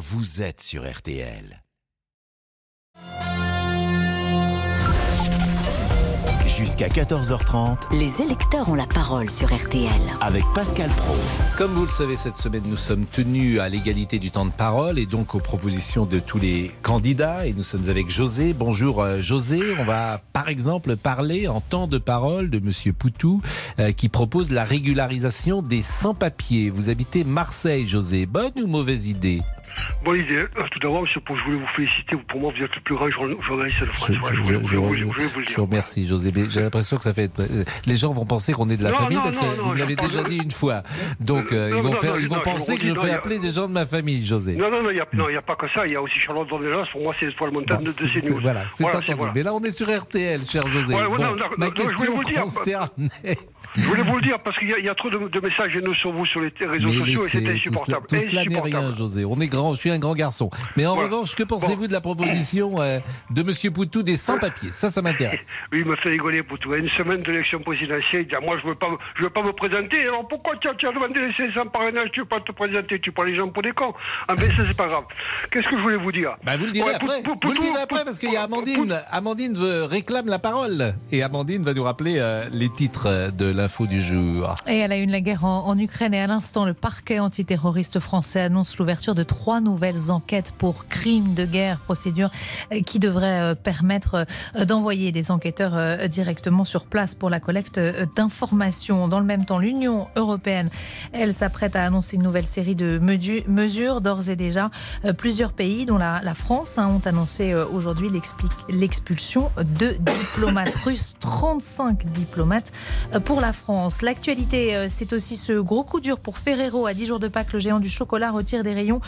vous êtes sur RTL. Jusqu'à 14h30 Les électeurs ont la parole sur RTL. avec Pascal Pro. Comme vous le savez, cette semaine, nous sommes tenus à l'égalité du temps de parole et donc aux propositions de tous les candidats. Et nous sommes avec José. Bonjour euh, José. On va par exemple parler en temps de parole de Monsieur Poutou euh, qui propose la régularisation des sans-papiers. Vous habitez Marseille, José. Bonne ou mauvaise idée? Bonne idée. Euh, Tout d'abord, je voulais vous féliciter. Pour moi, vous êtes le plus grand journa- journaliste de France. je, vous le dire. remercie, José. Mais j'ai l'impression que ça fait. euh, Les gens vont penser qu'on est de la Non, famille non, parce que non, vous me l'avez déjà dit une fois. Donc euh, Non, ils vont, faire, ils penser que je fais appeler des gens de ma famille, José. Non, non, non, il n'y a, pas que ça. Il y a aussi Charlotte Dornelas. Pour moi, c'est l'étoile montane Bon, de, c'est- CNews. Voilà, c'est entendu. Mais là, on est sur RTL, cher José. Ma question concernait. Je voulais vous le dire parce qu'il y, a- il y a trop de, de messages haineux sur vous sur les réseaux Mais sociaux et cela, insupportable. tout cela n'est rien. José. On est grand, je suis un grand garçon. Mais en Voilà. revanche, que pensez-vous de la proposition euh, de Monsieur Poutou des sans-papiers? Ça, ça m'intéresse. Oui, il me fait rigoler, Poutou. À une semaine de l'élection présidentielle, il dit ah, Moi, je ne veux, pas me- je veux pas me présenter. Alors pourquoi tu as, tu as demandé les 500 parrainages Tu ne veux pas te présenter Tu prends les gens pour des cons. Ah, mais ça, c'est pas grave. Qu'est-ce que je voulais vous dire? Bah, vous le direz Ouais, après. Vous le direz après parce qu'il y a Amandine. Amandine veut- réclame la parole. Et Amandine va nous rappeler euh, les titres euh, de l'info du jour. Et elle a une la guerre en, en Ukraine et à l'instant, le parquet antiterroriste français annonce l'ouverture de trois nouvelles enquêtes pour crimes de guerre, procédure euh, qui devrait euh, permettre euh, d'envoyer des enquêteurs euh, directement sur place pour la collecte euh, d'informations. Dans le même temps, l'Union européenne, elle s'apprête à annoncer une nouvelle série de mesures. D'ores et déjà, euh, plusieurs pays, dont la, la France, hein, ont annoncé euh, aujourd'hui l'expulsion de diplomates russes, 35 diplomates pour la France. L'actualité, c'est aussi ce gros coup dur pour Ferrero. À 10 jours de Pâques, le géant du chocolat retire des rayons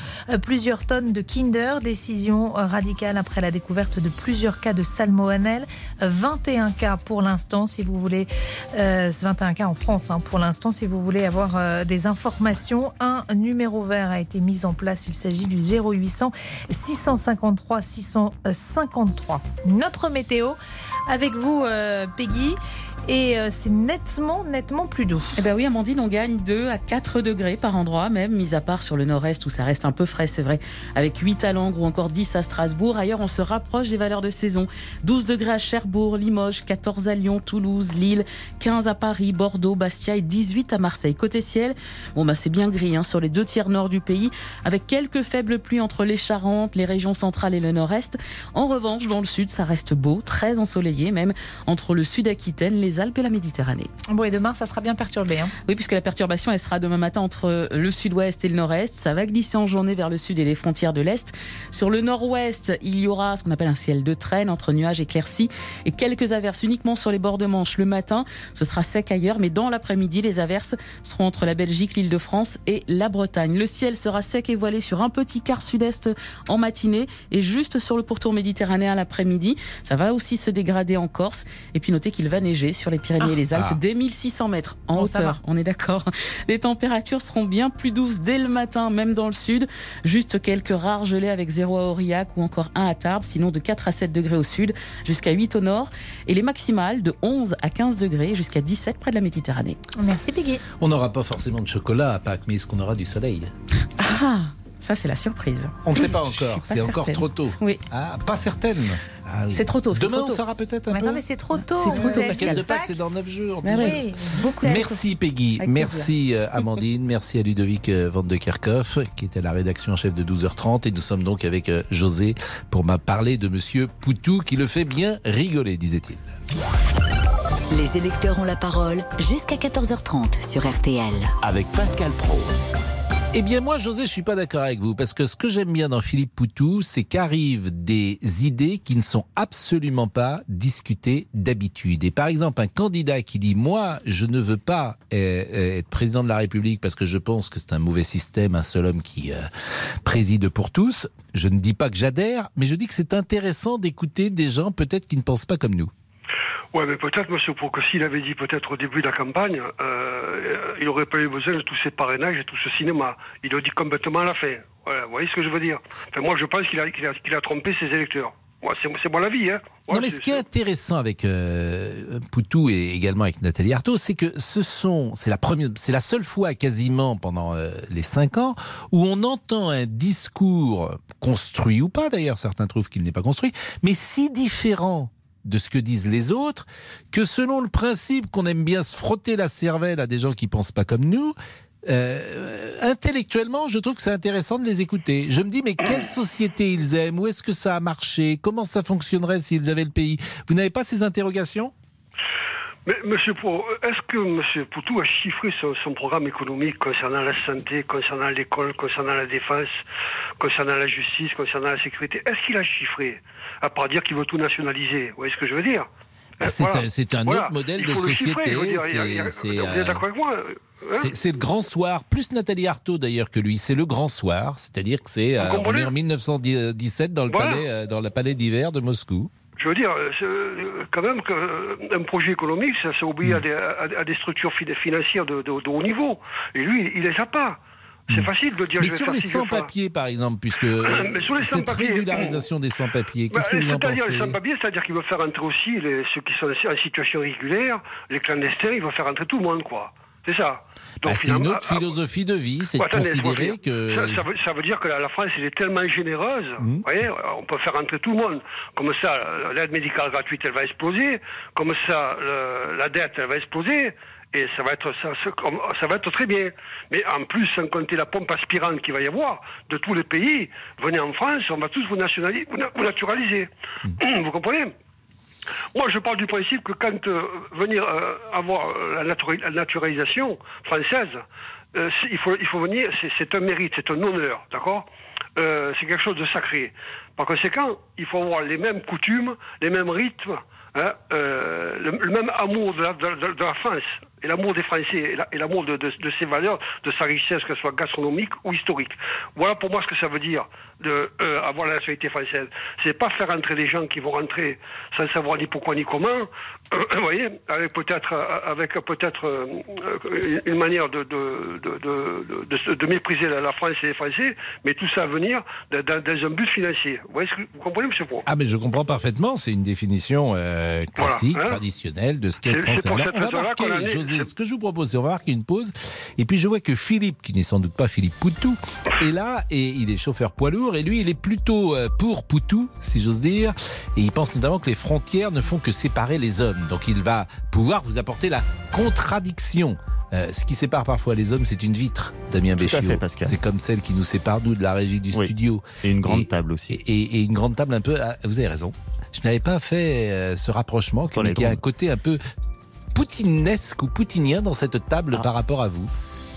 plusieurs tonnes de Kinder. Décision radicale après la découverte de plusieurs cas de salmonelle. Euh, 21 cas pour l'instant, si vous voulez. Euh, c'est 21 cas en France hein, pour l'instant, si vous voulez avoir euh, des informations. Un numéro vert a été mis en place. Il s'agit du 0800 653 653. Notre météo avec vous, euh, Peggy. Et euh, c'est nettement, nettement plus doux. Eh ben oui, Amandine, on gagne 2 à 4 degrés par endroit, même, mis à part sur le nord-est où ça reste un peu frais, c'est vrai, avec 8 à Langres ou encore 10 à Strasbourg. Ailleurs, on se rapproche des valeurs de saison. 12 degrés à Cherbourg, Limoges, 14 à Lyon, Toulouse, Lille, 15 à Paris, Bordeaux, Bastia et 18 à Marseille. Côté ciel, bon bah c'est bien gris hein, sur les deux tiers nord du pays, avec quelques faibles pluies entre les Charentes, les régions centrales et le nord-est. En revanche, dans le sud, ça reste beau, très ensoleillé, même entre le sud-Aquitaine, les Alpes et la Méditerranée. Bon, et demain, ça sera bien perturbé. Hein. Oui, puisque la perturbation, elle sera demain matin entre le sud-ouest et le nord-est. Ça va glisser en journée vers le sud et les frontières de l'est. Sur le nord-ouest, il y aura ce qu'on appelle un ciel de traîne entre nuages éclaircis et quelques averses uniquement sur les bords de Manche le matin. Ce sera sec ailleurs, mais dans l'après-midi, les averses seront entre la Belgique, l'île de France et la Bretagne. Le ciel sera sec et voilé sur un petit quart sud-est en matinée et juste sur le pourtour méditerranéen l'après-midi. Ça va aussi se dégrader en Corse. Et puis notez qu'il va neiger sur les Pyrénées et les Alpes Ah. dès 1600 mètres en Bon, ça hauteur. On est d'accord. Les températures seront bien plus douces dès le matin, même dans le sud. Juste quelques rares gelées avec 0 à Aurillac ou encore 1 à Tarbes, sinon de 4 à 7 degrés au sud, jusqu'à 8 au nord. Et les maximales de 11 à 15 degrés, jusqu'à 17 près de la Méditerranée. Merci, Peggy. On n'aura pas forcément de chocolat à Pâques, mais est-ce qu'on aura du soleil? Ah, ça c'est la surprise. On ne sait pas encore. C'est encore trop tôt. Oui. Ah, pas certaine. Ah oui. C'est trop tôt, Demain, trop tôt. on saura peut-être un Mais peu. non, mais c'est trop tôt. C'est trop tôt, week-end de Pâques, c'est dans 9 jours. Oui. Beaucoup. Merci Peggy, Avec merci euh, Amandine, merci à Ludovic euh, Van de Kerkhoff qui était à la rédaction en chef de 12h30 et nous sommes donc avec euh, José pour m'a parler de monsieur Poutou qui le fait bien rigoler disait-il. Les électeurs ont la parole jusqu'à 14h30 sur RTL. Avec Pascal Pro. Eh bien moi José, je suis pas d'accord avec vous parce que ce que j'aime bien dans Philippe Poutou, c'est qu'arrivent des idées qui ne sont absolument pas discutées d'habitude. Et par exemple, un candidat qui dit moi, je ne veux pas euh, euh, être président de la République parce que je pense que c'est un mauvais système, un seul homme qui euh, préside pour tous. Je ne dis pas que j'adhère, mais je dis que c'est intéressant d'écouter des gens peut-être qui ne pensent pas comme nous. Ouais, mais peut-être, monsieur, que s'il avait dit peut-être au début de la campagne, euh, il n'aurait pas eu besoin de tous ces parrainages et tout ce cinéma. Il le dit complètement à la fin. Voilà, vous voyez ce que je veux dire? Enfin, Moi, je pense qu'il a, qu'il a, qu'il a trompé ses électeurs. Moi, c'est mon avis. Hein. Ouais, non, mais ce qui est intéressant avec euh, Poutou et également avec Nathalie Arthaud, c'est que ce sont, c'est la première, c'est la seule fois quasiment pendant euh, les cinq ans où on entend un discours construit ou pas d'ailleurs, certains trouvent qu'il n'est pas construit, mais si différent de ce que disent les autres, que selon le principe qu'on aime bien se frotter la cervelle à des gens qui pensent pas comme nous, euh, intellectuellement, je trouve que c'est intéressant de les écouter. Je me dis, mais quelle société ils aiment? Où est-ce que ça a marché? Comment ça fonctionnerait s'ils avaient le pays? Vous n'avez pas ces interrogations? Mais Monsieur Pou, est-ce que Monsieur Poutou a chiffré son, son programme économique concernant la santé, concernant l'école, concernant la défense, concernant la justice, concernant la sécurité? Est-ce qu'il a chiffré? À part dire qu'il veut tout nationaliser. Vous voyez ce que je veux dire? Bah, c'est Voilà. un- c'est un Voilà. autre modèle de société. C'est- Vous c'est, êtes euh, d'accord avec moi C'est c'est le grand soir, plus Nathalie Arthaud d'ailleurs que lui, c'est le grand soir, c'est-à-dire que c'est euh, en 1917 dans le Voilà. palais euh, dans le palais d'hiver de Moscou. Je veux dire, euh, euh, quand même qu'un projet économique, ça, ça obéit à, des, à- à des structures fi- financières de, de- de haut niveau. Et lui, il les a pas. C'est facile de dire. Mais je vais sur faire les sans-papiers par exemple, puisque euh, Mais sur les cette régularisation des sans-papiers, Bah, qu'est-ce que vous en C'est-à-dire les pensez sans-papiers, c'est-à-dire qu'il veut faire entrer aussi les, ceux qui sont en situation régulière, les clandestins, il veut faire entrer tout le monde, quoi. C'est ça. Bah, C'est une autre ah, philosophie de vie, c'est ah, de considérer que... Ça, ça veut, ça veut dire que la, la France, elle est tellement généreuse, Mhm. vous voyez, on peut faire entrer tout le monde. Comme ça, l'aide médicale gratuite, elle va exploser. Comme ça, le- la dette, elle va exploser. Et ça va être ça, ça- va être très bien. Mais en plus, sans compter la pompe aspirante qu'il va y avoir de tous les pays, venez en France, on va tous vous, nationaliser, vous, na- vous naturaliser. Mhm. Vous comprenez? Moi, je parle du principe que quand euh, venir euh, avoir euh, la, natura- la naturalisation française, il, faut, il faut venir, c'est- un mérite, c'est un honneur, d'accord? C'est quelque chose de sacré. Par conséquent, il faut avoir les mêmes coutumes, les mêmes rythmes, hein, euh, le, même amour de la, France, et l'amour des Français, et la- et l'amour de, de, ses valeurs, de sa richesse, que ce soit gastronomique ou historique. Voilà pour moi ce que ça veut dire de euh, avoir la nationalité française. C'est pas faire entrer des gens qui vont rentrer sans savoir ni pourquoi ni comment. vous voyez, avec peut-être euh, avec peut-être une manière de de, mépriser la, France et les Français, mais tout ça à venir dans, dans- un but financier. Vous, voyez ce que, vous comprenez, Monsieur Pro Ah mais je comprends parfaitement, c'est une définition classique, Voilà, hein. traditionnelle de c'est français. Alors, on va marquer, José, ce que je vous propose, c'est on va marquer une pause. Et puis je vois que Philippe, qui n'est sans doute pas Philippe Poutou, est là et il est chauffeur poids lourd et lui il est plutôt euh, pour Poutou, si j'ose dire. Et il pense notamment que les frontières ne font que séparer les hommes. Donc il va pouvoir vous apporter la contradiction. Euh, ce qui sépare parfois les hommes, c'est une vitre, Damien Tout à Béchiot. fait, Pascal. C'est comme celle qui nous sépare, nous, de la régie du Oui. studio. Et une grande Et- table aussi. Et, et- et une grande table un peu. vous avez raison. Je n'avais pas fait euh, ce rapprochement, qui, Pour les qui a un côté un peu poutinesque ou poutinien dans cette table Ah. par rapport à vous.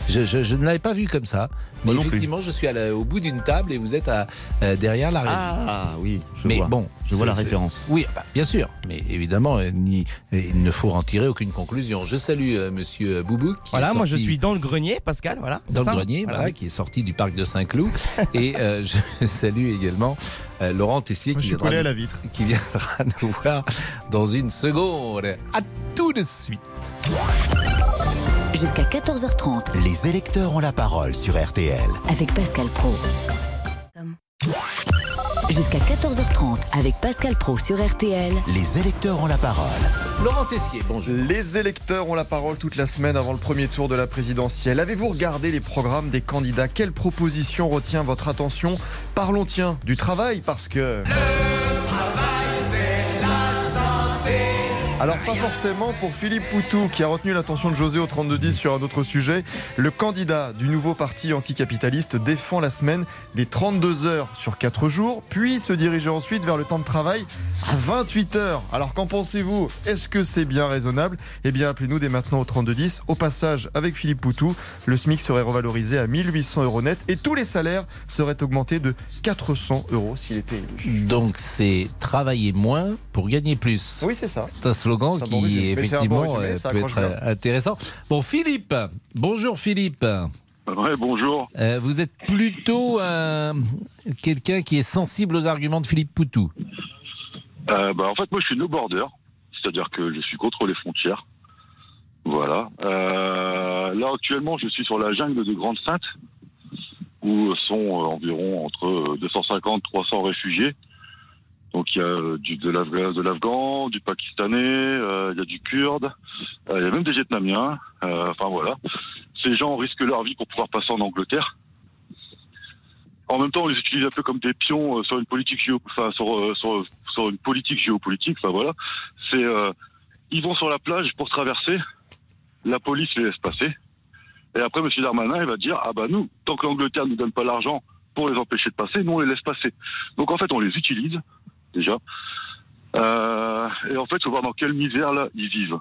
Je, je- je ne l'avais pas vu comme ça. Mais Moi non plus. effectivement, je suis à la- au bout d'une table et vous êtes à, euh, derrière la régie. Ah oui, je mais vois. bon, je vois la référence. Oui, bah, bien sûr. Mais évidemment, euh, ni- il ne faut en tirer aucune conclusion. Je salue euh, Monsieur Boubouk. qui Voilà, est moi je sorti- suis dans le grenier, Pascal, voilà. c'est dans le grenier, voilà, qui est sorti du parc de Saint-Cloud. et euh, je salue également euh, Laurent Tessier Moi, qui je suis viendra, collé à nous, la vitre. qui viendra nous voir dans une seconde. À tout de suite. Jusqu'à 14h30 Les électeurs ont la parole sur RTL. avec Pascal Pro. Jusqu'à 14h30 avec Pascal Pro sur RTL. Les électeurs ont la parole. Laurent Tessier, bonjour. Les électeurs ont la parole toute la semaine avant le premier tour de la présidentielle. Avez-vous regardé les programmes des candidats? Quelle proposition retient votre attention? Parlons tiens du travail parce que... Alors pas forcément pour Philippe Poutou qui a retenu l'attention de José au 32-10 sur un autre sujet. Le candidat du nouveau parti anticapitaliste défend la semaine des 32 heures sur 4 jours, puis se diriger ensuite vers le temps de travail à 28 heures. Alors qu'en pensez-vous? Est-ce que c'est bien raisonnable? Eh bien appelez-nous dès maintenant au 3210. Au passage, avec Philippe Poutou, le SMIC serait revalorisé à 1800 euros net et tous les salaires seraient augmentés de 400 euros s'il était élu. Donc c'est travailler moins pour gagner plus. Oui, c'est ça. C'est un slogan Bon qui bon effectivement résumé, euh, peut être bien. intéressant. Bon, Philippe. Bonjour Philippe. Ouais, bonjour. Euh, vous êtes plutôt un- quelqu'un qui est sensible aux arguments de Philippe Poutou. Euh, bah, en fait, moi, je suis no border, c'est-à-dire que je suis contre les frontières. Voilà. Euh, là, actuellement, je suis sur la jungle de Grande Sainte, où sont euh, environ entre 250 300 réfugiés. Donc il y a euh, du, de l'Afghan, du Pakistanais, euh, il y a du Kurde, euh, il y a même des Vietnamiens. Euh, enfin voilà, ces gens risquent leur vie pour pouvoir passer en Angleterre. En même temps, on les utilise un peu comme des pions sur une politique enfin sur, une politique géopolitique. Enfin voilà, c'est ils vont sur la plage pour traverser, la police les laisse passer, et après Monsieur Darmanin il va dire ah bah nous tant que l'Angleterre nous donne pas l'argent pour les empêcher de passer, nous on les laisse passer. Donc en fait on les utilise déjà, euh, et en fait il faut voir dans quelle misère là ils vivent.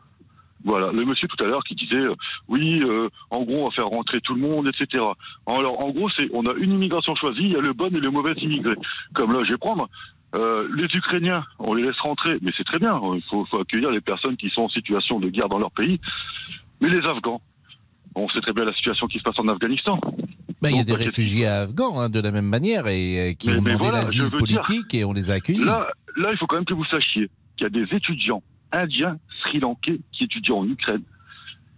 Voilà, le monsieur tout à l'heure qui disait euh, oui, euh, en gros on va faire rentrer tout le monde, etc. Alors en gros c'est on a une immigration choisie, il y a le bon et le mauvais immigré. Comme là je vais prendre les Ukrainiens, on les laisse rentrer, mais c'est très bien. Il faut, faut accueillir les personnes qui sont en situation de guerre dans leur pays. Mais les Afghans, on sait très bien la situation qui se passe en Afghanistan. Ben, il y a des réfugiés afghans hein, de la même manière et euh, qui Mais- ont demandé voilà, l'asile dire- politique et on les a accueillis. Là, là, il faut quand même que vous sachiez qu'il y a des étudiants indiens, sri-lankais, qui étudient en Ukraine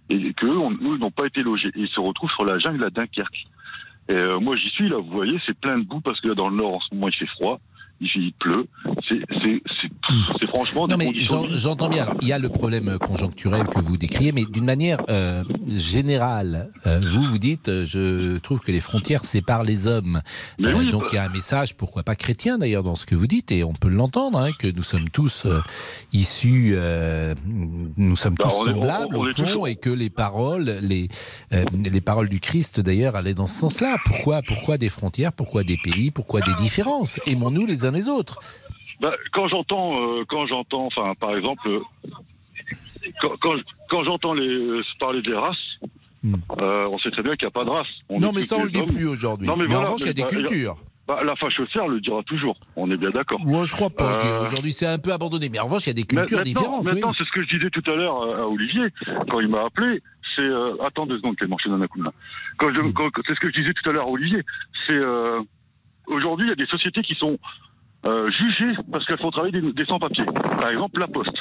et qu'eux on- eux, n'ont pas été logés. Et ils se retrouvent sur la jungle à Dunkerque. Et euh, moi, j'y suis, là, vous voyez, c'est plein de boue parce que là, dans le nord, en ce moment, il fait froid. Il, pleut. C'est, c'est franchement Non mais j'entends bien. Alors, il y a le problème conjoncturel que vous décriez, mais d'une manière euh, générale, euh, vous vous dites, euh, je trouve que les frontières séparent les hommes. Oui, donc bah- il y a un message, pourquoi pas chrétien d'ailleurs, dans ce que vous dites, et on peut l'entendre, hein, que nous sommes tous euh, issus, euh, nous sommes Bah, tous on est- on- semblables on au tous- fond, et que les paroles, les euh, les paroles du Christ d'ailleurs allaient dans ce sens-là. Pourquoi, pourquoi des frontières, pourquoi des pays, pourquoi des différences? Aimons-nous les uns les autres. Bah, quand j'entends, euh, quand j'entends, enfin, par exemple, euh, quand, quand, quand j'entends les euh, parler des races, Hmm. euh, on sait très bien qu'il n'y a pas de race. On non mais ça on le dit hommes. plus aujourd'hui. Non, mais mais en revanche il y a des bah, cultures. Bah, la fachocière le dira toujours. On est bien d'accord. Moi, je crois pas. Euh, Aujourd'hui, c'est un peu abandonné. Mais en revanche, il y a des cultures maintenant, différentes. Maintenant, oui. c'est ce que je disais tout à l'heure à, Olivier quand il m'a appelé. C'est euh, attends deux secondes, Clément, je te donne un coup de main. Quand je- quand- quand- c'est ce que je disais tout à l'heure à Olivier. C'est euh, aujourd'hui il y a des sociétés qui sont euh, jugées parce qu'elles font travailler des, des sans-papiers. Par exemple, la Poste.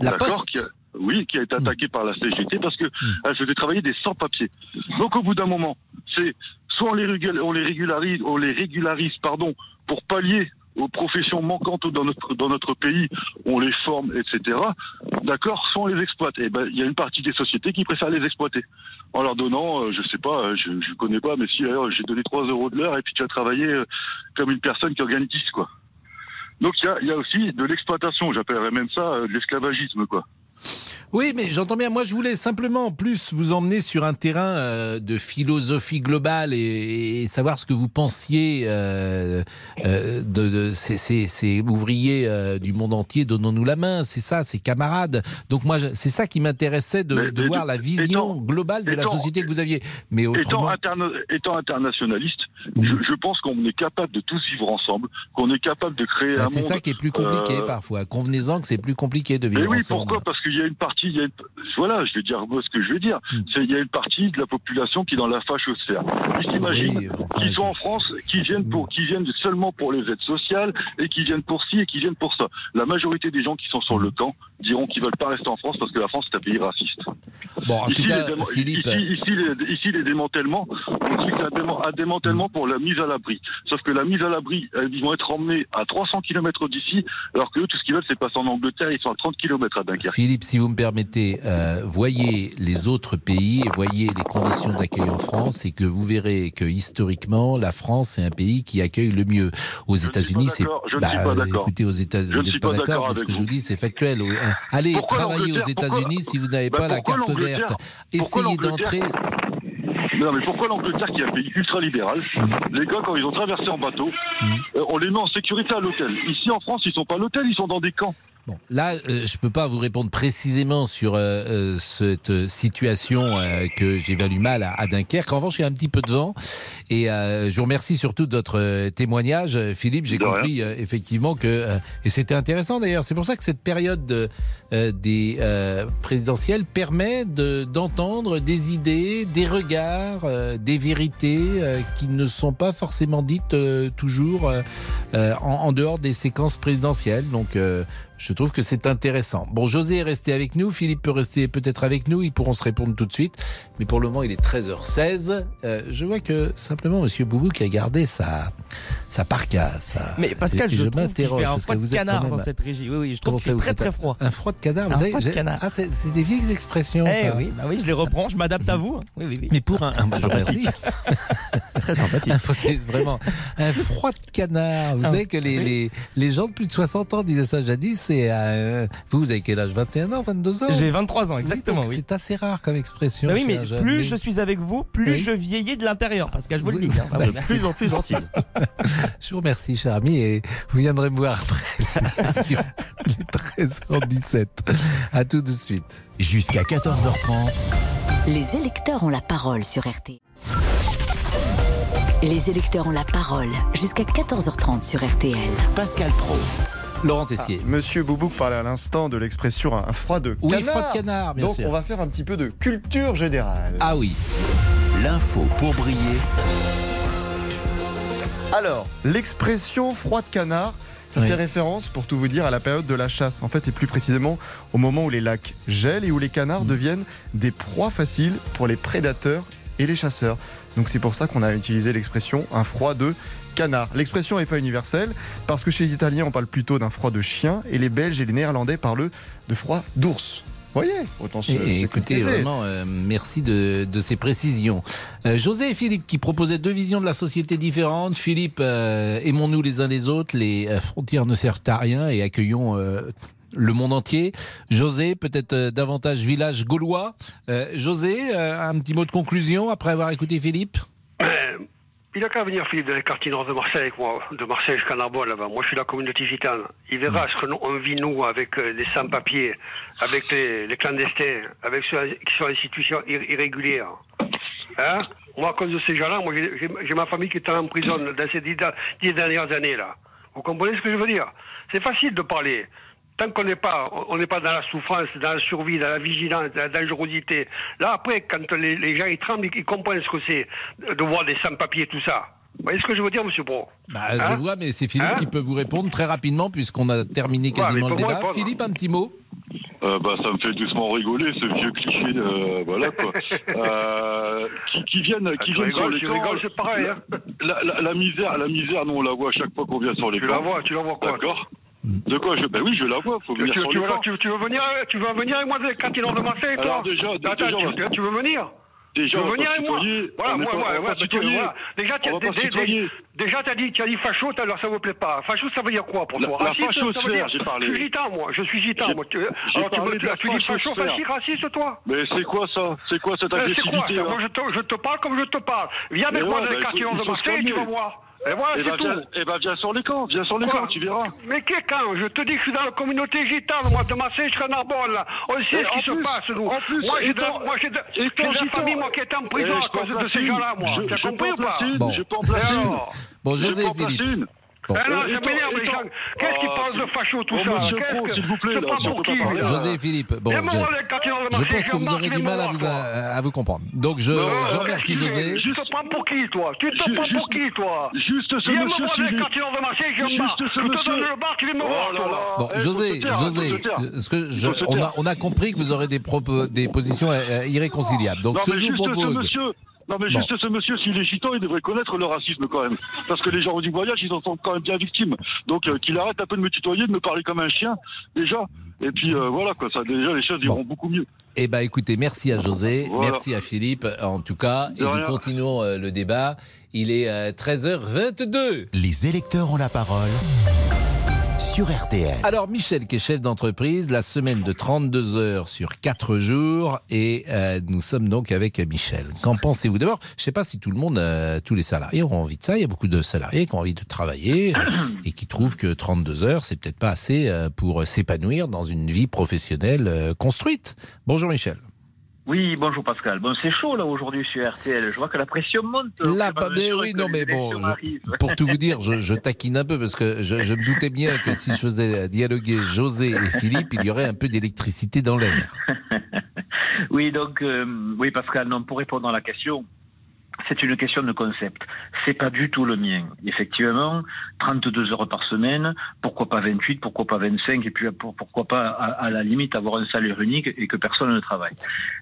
La Poste qui a- oui, qui a été attaquée par la CGT parce que Mm. elle faisait travailler des sans-papiers. Donc au bout d'un moment, c'est soit on les, régul- on les régularise, on les régularise, pardon, pour pallier aux professions manquantes dans notre dans notre pays, on les forme, etc. D'accord, on les exploite. Et ben il y a une partie des sociétés qui préfèrent les exploiter en leur donnant, euh, je sais pas, je je connais pas, mais si d'ailleurs j'ai donné 3 euros de l'heure et puis tu as travaillé euh, comme une personne qui organise 10, quoi. Donc il y a, y a aussi de l'exploitation, j'appellerais même ça euh, de l'esclavagisme, quoi. Oui, mais j'entends bien. Moi, je voulais simplement plus vous emmener sur un terrain euh, de philosophie globale et, et savoir ce que vous pensiez euh, euh, de, de ces, ces- ces ouvriers du monde entier. Donnons-nous la main. C'est ça, ces camarades. Donc moi, c'est ça qui m'intéressait de, Mais- de mais voir la vision étant- globale de la société que vous aviez. Mais Étant, autrement, interna- étant internationaliste. Je, je pense qu'on est capable de tous vivre ensemble, qu'on est capable de créer bah, un c'est ça qui est plus compliqué euh, parfois. Convenez-en que c'est plus compliqué de Mais vivre oui, ensemble. pourquoi? Parce qu'il y a une partie, il y a une- voilà, je vais dire moi ce que je vais dire, Mm. c'est il y a une partie de la population qui est dans la fachosphère. Ils s'imaginent Oui, enfin, qui sont en France, qui viennent pour, qui viennent seulement pour les aides sociales et qui viennent pour ci et qui viennent pour ça. La majorité des gens qui sont sur le camp diront qu'ils veulent pas rester en France parce que la France est un pays raciste. Bon, en tout Ici, cas, les Philippe. ici, ici, les, ici, les démantèlements, on dit que c'est un démantèlement pour la mise à l'abri. Sauf que la mise à l'abri, euh, ils vont être emmenés à 300 km d'ici, alors que eux, tout ce qu'ils veulent, c'est passer en Angleterre, ils sont à 30 km à Dunkerque. Philippe, si vous me permettez, euh, voyez les autres pays et voyez les conditions d'accueil en France et que vous verrez que historiquement, la France est un pays qui accueille le mieux. Aux États-Unis, c'est je ne suis pas d'accord. écoutez, aux États-Unis, Je ne suis pas d'accord, ce que je vous. dis, c'est factuel. Allez, Pourquoi travaillez aux États-Unis si vous n'avez Bah, pas la pourquoi carte verte. Essayez d'entrer. Non, mais pourquoi l'Angleterre, qui est un pays ultra-libéral, les gars, quand ils ont traversé en bateau, Mhm. euh, on les met en sécurité à l'hôtel. Ici, en France, ils sont pas à l'hôtel, ils sont dans des camps. Bon, là, euh, je peux pas vous répondre précisément sur euh, euh, cette euh, situation euh, que j'évalue mal à, à Dunkerque. En revanche, il y a un petit peu de vent. Et euh, je vous remercie surtout de votre témoignage, Philippe. J'ai compris euh, effectivement que euh, et c'était intéressant d'ailleurs. C'est pour ça que cette période de, euh, des euh, présidentielles permet de d'entendre des idées, des regards, euh, des vérités euh, qui ne sont pas forcément dites euh, toujours en, en dehors des séquences présidentielles. Donc euh, je trouve que c'est intéressant. Bon, José est resté avec nous, Philippe peut rester peut-être avec nous, ils pourront se répondre tout de suite. Mais pour le moment, il est 13h16. Euh, je vois que simplement Monsieur Boubou qui a gardé sa, ça parcasse. Ça. Mais Pascal, Et- et je, trouve qu'il m'interroge fait un froid de canard même- dans cette régie. Oui, oui, je trouve ça, qu'il vous fait très très froid. Un froid de canard, vous Un savez, froid de j'ai- canard. Ah, c'est des vieilles expressions. Eh ça. oui, bah oui, je les reprends, je m'adapte à vous. Oui, oui, oui. Mais pour un, un bah, je vous remercie. Très sympathique. Un- c'est vraiment un froid de canard. Vous Ah, savez que les, oui. les, les gens de plus de 60 ans disaient ça jadis. C'est euh, vous, vous avez quel âge? 21 ans, 22 ans? J'ai 23 ans, exactement. Oui. C'est assez rare comme expression. Bah oui, mais jeune. plus je suis avec vous, plus je vieillis de l'intérieur. Pascal, je vous le dis. hein. Ah. De plus en plus gentil. Je vous remercie, cher ami, et vous viendrez me voir après l'émission, les 13h17. À tout de suite. Jusqu'à 14h30, Les électeurs ont la parole sur RT. Les électeurs ont la parole jusqu'à 14h30 sur RTL. Pascal Pro. Laurent Tessier. Monsieur Boubouk parlait à l'instant de l'expression un froid de oui, canard. froid de canard, bien Donc sûr. on va faire un petit peu de culture générale. Ah oui. L'info pour briller. Alors, l'expression froid de canard, ça Oui. fait référence, pour tout vous dire, à la période de la chasse. En fait, et plus précisément au moment où les lacs gèlent et où les canards Mm. deviennent des proies faciles pour les prédateurs et les chasseurs. Donc c'est pour ça qu'on a utilisé l'expression un froid de canard. L'expression n'est pas universelle, parce que chez les Italiens, on parle plutôt d'un froid de chien, et les Belges et les Néerlandais parlent de froid d'ours. Voyez, autant se, Et- écoutez, cultiver. vraiment, euh, merci de, de ces précisions. Euh, José et Philippe qui proposaient deux visions de la société différentes. Philippe, euh, aimons-nous les uns les autres, les frontières ne servent à rien et accueillons euh, le monde entier. José, peut-être davantage village gaulois. Euh, José, euh, un petit mot de conclusion après avoir écouté Philippe? Euh, Il a qu'à venir, Philippe, dans les quartiers nord de Marseille avec moi, de Marseille jusqu'à Narbonne, là-bas. Moi, je suis de la communauté gitane. Il verra ce qu'on vit, nous, avec euh, les sans-papiers, avec les, les clandestins, avec ceux qui sont en situation ir- irrégulière. Hein? Moi, à cause de ces gens-là, moi, j'ai- ma famille qui est en prison dans ces dix, dix dernières années, là. Vous comprenez ce que je veux dire? C'est facile de parler. Tant qu'on n'est pas, on n'est pas dans la souffrance, dans la survie, dans la vigilance, dans la dangerosité. Là, après, quand les, les gens ils tremblent, ils, comprennent ce que c'est de voir des sans-papiers, tout ça. Vous voyez ce que je veux dire, Monsieur Bro bah, Hein Je vois, mais c'est Philippe Hein qui peut vous répondre très rapidement puisqu'on a terminé Ouais, quasiment mais le débat. Philippe, un petit mot? Euh, bah, ça me fait doucement rigoler, ce vieux cliché, euh, voilà quoi. Euh, qui, qui viennent, Ah, qui tu viennent sur les tu camps. rigoles, c'est pareil. Hein. La, la- la misère, la misère, nous on la voit à chaque fois qu'on vient sur les Tu camps. la vois, tu la vois quoi? D'accord. De quoi je, Ben oui, je la vois. Faut tu, venir tu- tu veux, tu, tu veux venir, tu veux venir avec moi les quartiers nord de Marseille, toi Alors, déjà, Attends, déjà, tu, veux venir Déjà, tu veux venir avec moi. Voilà, est moi, moi, bah, tutoyer. voilà. Déjà, tu as dit, tu as dit facho, alors ça me plaît pas. Facho, ça veut dire quoi pour toi la Raciste, ça veut dire- j'ai parlé. Je suis gitan, moi. Je suis gitan, moi. Alors, tu, la tu dis facho, fasciste, raciste, toi Mais c'est quoi ça C'est quoi cette Euh, C'est quoi agressivité Moi, je te, je te parle comme je te parle. Viens avec moi dans les bah, quartiers il de faut se Marseille, tu vas voir. Et voilà, Eh c'est ben, tout. viens, eh ben, viens sur les camps, viens sur les Quoi camps, tu verras. Mais qu'est quand Je te dis que je suis dans la communauté gitane, moi, de Marseille jusqu'à Narbonne, là. On sait Et ce qui se passe, nous. en plus, moi, j'ai de, moi, j'ai de, j'ai de la famille, moi, qui est en Eh, prison je à cause de ces gens-là, moi. T'as je peux compris en ou pas placer une, Bon. Je Eh non, Euh, ça m'énerve, les gens. Qu'est-ce qu'ils Ah, parlent de facho, tout Oh, ça monsieur Qu'est-ce s'il vous plaît, on pour qui pas José et Philippe, bon, je, pense que vous aurez du mal à vous, à, comprendre. Donc je, euh, remercie José. Tu te prends pour qui, toi Tu te prends pour qui, toi Juste ce Viens me monsieur, voir nord de Marseille, je ce Je te monsieur. donne le bar, tu viens me Oh voir, toi. Bon, Eh, faut José, José, ce que je- se on, a, taire. on a compris que vous aurez des, propos- des positions euh, irréconciliables. Donc, Non, ce que je vous propose. Non, mais Bon. juste ce monsieur, s'il est gitan, il devrait connaître le racisme quand même. Parce que les gens du voyage, ils en sont quand même bien victimes. Donc, euh, qu'il arrête un peu de me tutoyer, de me parler comme un chien, déjà. Et puis, euh, voilà, quoi. Ça, déjà, les choses iront beaucoup mieux. Eh ben, écoutez, merci à José, Voilà. merci à Philippe, en tout cas, De et nous continuons euh, le débat. Il est euh, 13h22. Les électeurs ont la parole Alors, Michel, qui est chef d'entreprise, la semaine de 32 heures sur 4 jours, et euh, nous sommes donc avec Michel. Qu'en pensez-vous? D'abord, je ne sais pas si tout le monde, euh, tous les salariés auront envie de ça. Il y a beaucoup de salariés qui ont envie de travailler et qui trouvent que 32 heures, c'est peut-être pas assez euh, pour s'épanouir dans une vie professionnelle euh, construite. Bonjour Michel. Oui, bonjour Pascal. Bon, c'est chaud là aujourd'hui sur RTL. Je vois que la pression monte. Là, pas mais oui, non, mais bon, je- pour tout vous dire, je, je taquine un peu parce que je, je me doutais bien que si je faisais dialoguer José et Philippe, il y aurait un peu d'électricité dans l'air. Oui, donc, euh, oui Pascal, non, pour répondre à la question, c'est une question de concept. C'est pas du tout le mien. Effectivement, 32 heures par semaine, pourquoi pas 28, pourquoi pas 25, et puis pour- pourquoi pas à, la limite avoir un salaire unique et que personne ne travaille.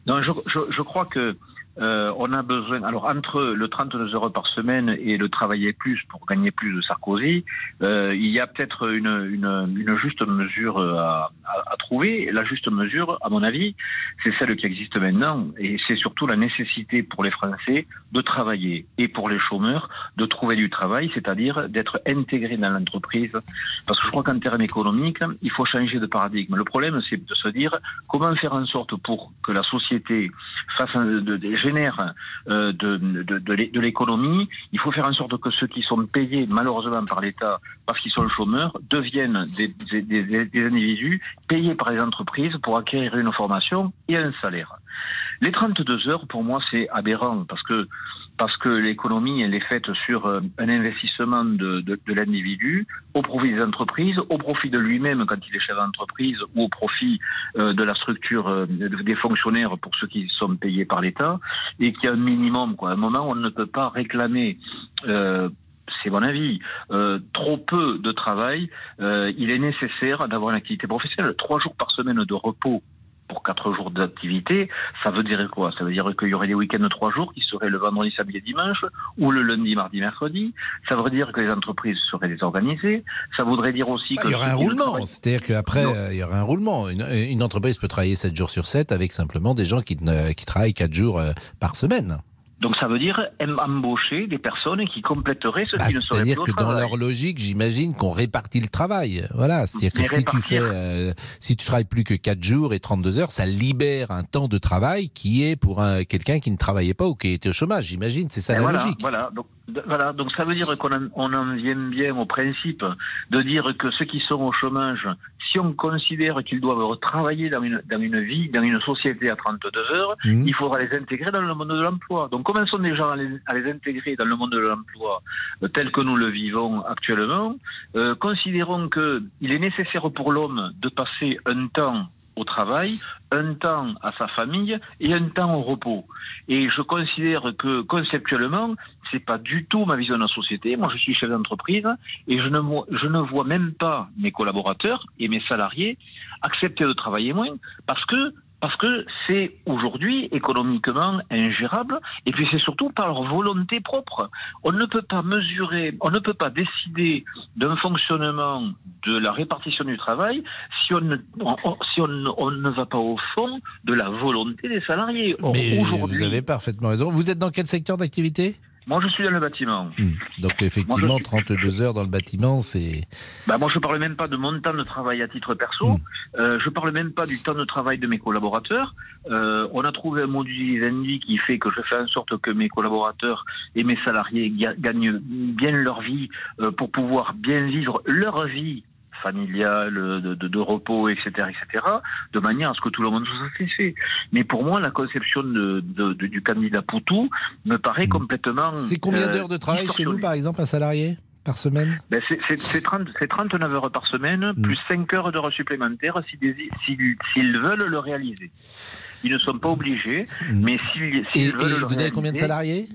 Donc je, je, je crois que euh, on a besoin. Alors entre le 32 heures par semaine et le travailler plus pour gagner plus de Sarkozy, euh, il y a peut-être une, une, une, juste mesure à, à, à, trouver. La juste mesure, à mon avis, c'est celle qui existe maintenant, et c'est surtout la nécessité pour les Français de travailler et pour les chômeurs de trouver du travail, c'est-à-dire d'être intégrés dans l'entreprise. Parce que je crois qu'en termes économiques, il faut changer de paradigme. Le problème, c'est de se dire comment faire en sorte pour que la société fasse de, génère euh, de, l'économie. Il faut faire en sorte que ceux qui sont payés malheureusement par l'État parce qu'ils sont chômeurs deviennent des individus payés par les entreprises pour acquérir une formation et un salaire. Les 32 heures, pour moi, c'est aberrant parce que parce que l'économie, elle est faite sur un investissement de, de, de l'individu au profit des entreprises, au profit de lui-même quand il est chef d'entreprise ou au profit euh, de la structure euh, des fonctionnaires pour ceux qui sont payés par l'État et qu'il y a un minimum. Quoi. À un moment, on ne peut pas réclamer euh, c'est mon avis, euh, trop peu de travail, euh, il est nécessaire d'avoir une activité professionnelle. Trois jours par semaine de repos pour quatre jours d'activité, ça veut dire quoi? Ça veut dire qu'il y aurait des week-ends de trois jours qui seraient le vendredi, samedi et dimanche, ou le lundi, mardi, mercredi. Ça veut dire que les entreprises seraient désorganisées. Ça voudrait dire aussi que... Il y aurait un roulement, c'est-à-dire qu'après, euh, il y aurait un roulement. Une, une, entreprise peut travailler 7 jours sur 7 avec simplement des gens qui, qui travaillent 4 jours euh, par semaine. Donc ça veut dire embaucher des personnes qui compléteraient ce bah, qui ne serait C'est-à-dire que dans leur logique, j'imagine qu'on répartit le travail. Voilà, c'est-à-dire que si tu fais, euh, si tu travailles plus que 4 jours et 32 heures, ça libère un temps de travail qui est pour un, quelqu'un qui ne travaillait pas ou qui était au chômage. J'imagine, c'est ça et la voilà, logique. Voilà. Donc, voilà, donc ça veut dire qu'on en, on en vient bien au principe de dire que ceux qui sont au chômage, si on considère qu'ils doivent travailler dans une, dans une vie, dans une société à 32 heures, mmh. il faudra les intégrer dans le monde de l'emploi. Donc commençons déjà à les, à les, intégrer dans le monde de l'emploi euh, tel que nous le vivons actuellement. Euh, considérons qu'il est nécessaire pour l'homme de passer un temps au travail, un temps à sa famille et un temps au repos. Et je considère que conceptuellement, c'est pas du tout ma vision de la société. Moi, je suis chef d'entreprise et je ne, je ne vois même pas mes collaborateurs et mes salariés accepter de travailler moins parce que parce que c'est aujourd'hui économiquement ingérable et puis c'est surtout par leur volonté propre. On ne peut pas mesurer, on ne peut pas décider d'un fonctionnement de la répartition du travail si on ne, on, si on, on, ne va pas au fond de la volonté des salariés. Or, Mais vous avez parfaitement raison. Vous êtes dans quel secteur d'activité? Moi, je suis dans le bâtiment. Mmh. Donc, effectivement, moi, suis... 32 heures dans le bâtiment, c'est. Bah, moi, je parle même pas de mon temps de travail à titre perso. Mmh. Euh, je parle même pas du temps de travail de mes collaborateurs. Euh, on a trouvé un module Vivendi qui fait que je fais en sorte que mes collaborateurs et mes salariés gagnent bien leur vie euh, pour pouvoir bien vivre leur vie familiale, de, de, de, repos, etc., etc., de manière à ce que tout le monde soit satisfait. Mais pour moi, la conception de, du candidat Poutou me paraît complètement. C'est combien d'heures de travail chez vous, par exemple, un salarié par semaine? Ben C'est 39 heures par semaine, mmh. plus 5 heures d'heures supplémentaires s'ils si, si, veulent le réaliser. Ils ne sont pas obligés, mmh. mais s'ils si veulent et le vous réaliser, avez combien de salariés?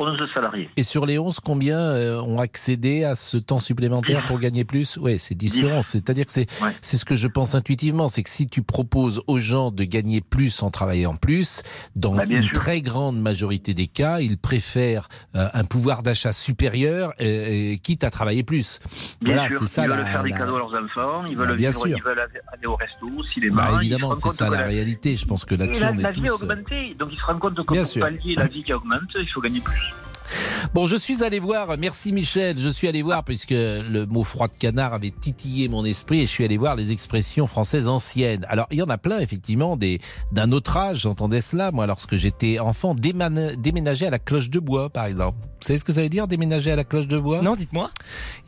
11 salariés. Et sur les 11, combien euh, ont accédé à ce temps supplémentaire 10. pour gagner plus? Oui, c'est 10 sur 11. C'est-à-dire que c'est ouais. ce que je pense intuitivement, c'est que si tu proposes aux gens de gagner plus en travaillant plus, dans bah, une sûr. très grande majorité des cas, ils préfèrent euh, un pouvoir d'achat supérieur, euh, quitte à travailler plus. Bien voilà, sûr. c'est ça. Ils la, veulent faire la... des cadeaux à leurs enfants, ils veulent, bah, bien vivre, sûr. ils veulent aller au resto, cinéma. Bah, évidemment, c'est ça la, la réalité. Je pense que là-dessus, la, on est la vie tous... a augmenté, donc ils se rendent compte que Bien pour sûr. pallier la vie qui augmente, il faut gagner plus. Bon, je suis allé voir, merci Michel, je suis allé voir, puisque le mot froid de canard avait titillé mon esprit, et je suis allé voir les expressions françaises anciennes. Alors, il y en a plein, effectivement, des d'un autre âge, j'entendais cela, moi, lorsque j'étais enfant, déménager à la cloche de bois, par exemple. Vous savez ce que ça veut dire, déménager à la cloche de bois? Non, dites-moi.